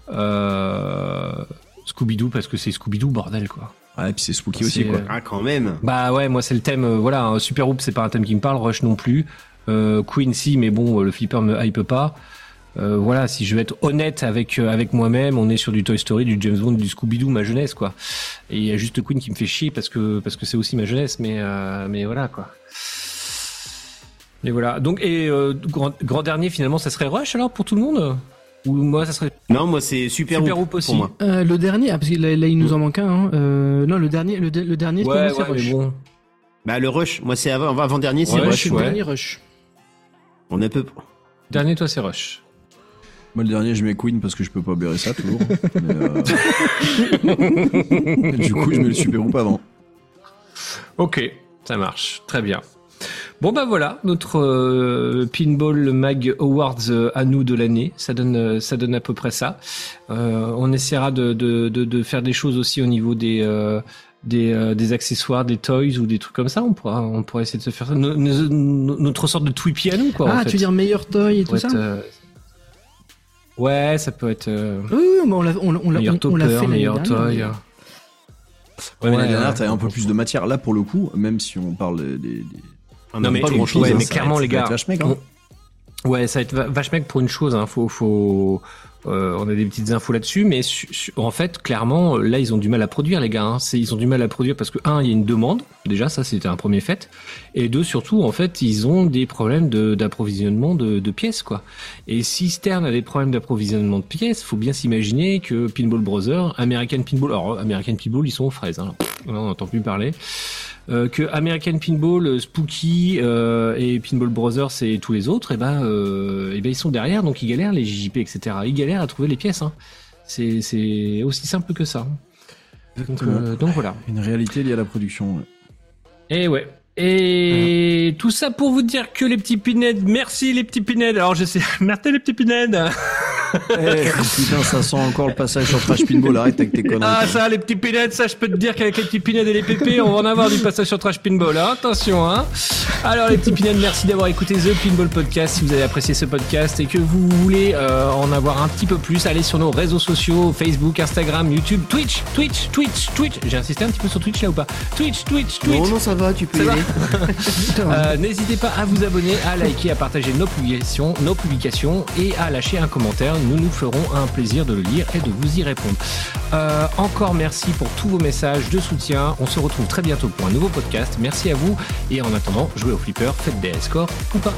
euh, Scooby-Doo parce que c'est Scooby-Doo, bordel, quoi. Ah, et puis c'est spooky C'est, aussi, quoi. euh, Ah, quand même. Bah ouais, moi c'est le thème, euh, voilà, hein, Super Hoop c'est pas un thème qui me parle, Rush non plus, euh, Queen si, mais bon, euh, le flipper me hype pas. Euh, voilà, si je veux être honnête avec euh, avec moi-même, on est sur du Toy Story, du James Bond, du Scooby-Doo, ma jeunesse quoi. Et il y a juste Queen qui me fait chier parce que parce que c'est aussi ma jeunesse, mais euh, mais voilà quoi. Et voilà. Donc et euh, grand, grand dernier finalement, ça serait Rush alors pour tout le monde? Ou moi ça serait Non, moi, c'est Super, Super Hoop Hoop aussi. pour moi. Euh, le dernier, ah, parce que là, là, il nous en manque un. Hein. Euh, non, le dernier, le, de- le dernier, ouais, c'est Rush. mais bon. Bah, le Rush. Moi, c'est avant, avant dernier, c'est Ouais, Rush. je suis le dernier Rush. On a peu. Dernier toi c'est Rush. Moi, le dernier, je mets Queen parce que je peux pas bérer ça toujours. Mais, euh, du coup, je mets le Super Hoop avant. Ok, ça marche, très bien. Bon bah voilà, notre euh, Pinball Mag Awards euh, à nous de l'année, ça donne ça donne à peu près ça. Euh, on essaiera de, de, de, de faire des choses aussi au niveau des euh, des, euh, des accessoires, des toys ou des trucs comme ça. On pourra on pourra essayer de se faire ça. No- no- no- notre sorte de Tweepy à nous quoi. ah, en fait. tu veux dire meilleur toy et tout ça être, euh, Ouais, ça peut être euh, Oui, oui, mais on l'a, on, on l'a- meilleur on- on l'a topper, fait meilleur dernière, toy. mais- Ouais, mais Ouais, la dernière, ouais. t'avais un peu plus de matière. Là, pour le coup, même si on parle des. des- On Non, a mais- pas ouais, grand chose. mais ça va clairement, être- les ça va gars, être vache mec, hein. Ouais, ça va être va- vache mec pour une chose. Hein. Faut, faut, euh, on a des petites infos là-dessus, mais en fait, clairement, là, ils ont du mal à produire, les gars. Hein. Ils ont du mal à produire parce que un, il y a une demande. Déjà, ça, c'était un premier fait. Et deux, surtout, en fait, ils ont des problèmes d'approvisionnement de, de pièces, quoi. Et si Stern a des problèmes d'approvisionnement de pièces, faut bien s'imaginer que Pinball Brothers, American Pinball, alors American Pinball, ils sont aux fraises. Hein. On n'entend plus parler euh, que American Pinball, euh, Spooky euh, et Pinball Brothers et tous les autres, et ben, euh, eh ben ils sont derrière, donc ils galèrent les JJP, etc. Ils galèrent à trouver les pièces. Hein. C'est c'est aussi simple que ça. Donc, euh, donc voilà. Une réalité liée à la production. ouais. Et ouais. Et tout ça pour vous dire que les petits pinèdes, merci les petits pinèdes. Alors je sais, merci les petits pinèdes. Eh, putain, ça sent encore le passage sur Trash Pinball. Arrête avec tes conneries. Ah ça, les petits pinèdes, ça je peux te dire qu'avec les petits pinèdes et les pépés, on va en avoir du passage sur Trash Pinball. Hein Attention, hein. Alors les petits pinèdes, merci d'avoir écouté The Pinball Podcast. Si vous avez apprécié ce podcast et que vous voulez euh, en avoir un petit peu plus, allez sur nos réseaux sociaux, Facebook, Instagram, YouTube, Twitch, Twitch, Twitch, Twitch. J'ai insisté un petit peu sur Twitch là ou pas? Twitch, Twitch, Twitch. Non, non, ça va, tu peux Ça y va? aller. Euh, N'hésitez pas à vous abonner, à liker, à partager nos publications, nos publications et à lâcher un commentaire. Nous nous ferons un plaisir de le lire et de vous y répondre. Euh, encore merci pour tous vos messages de soutien. On se retrouve très bientôt pour un nouveau podcast. Merci à vous et en attendant, jouez au flipper, faites des scores ou pas.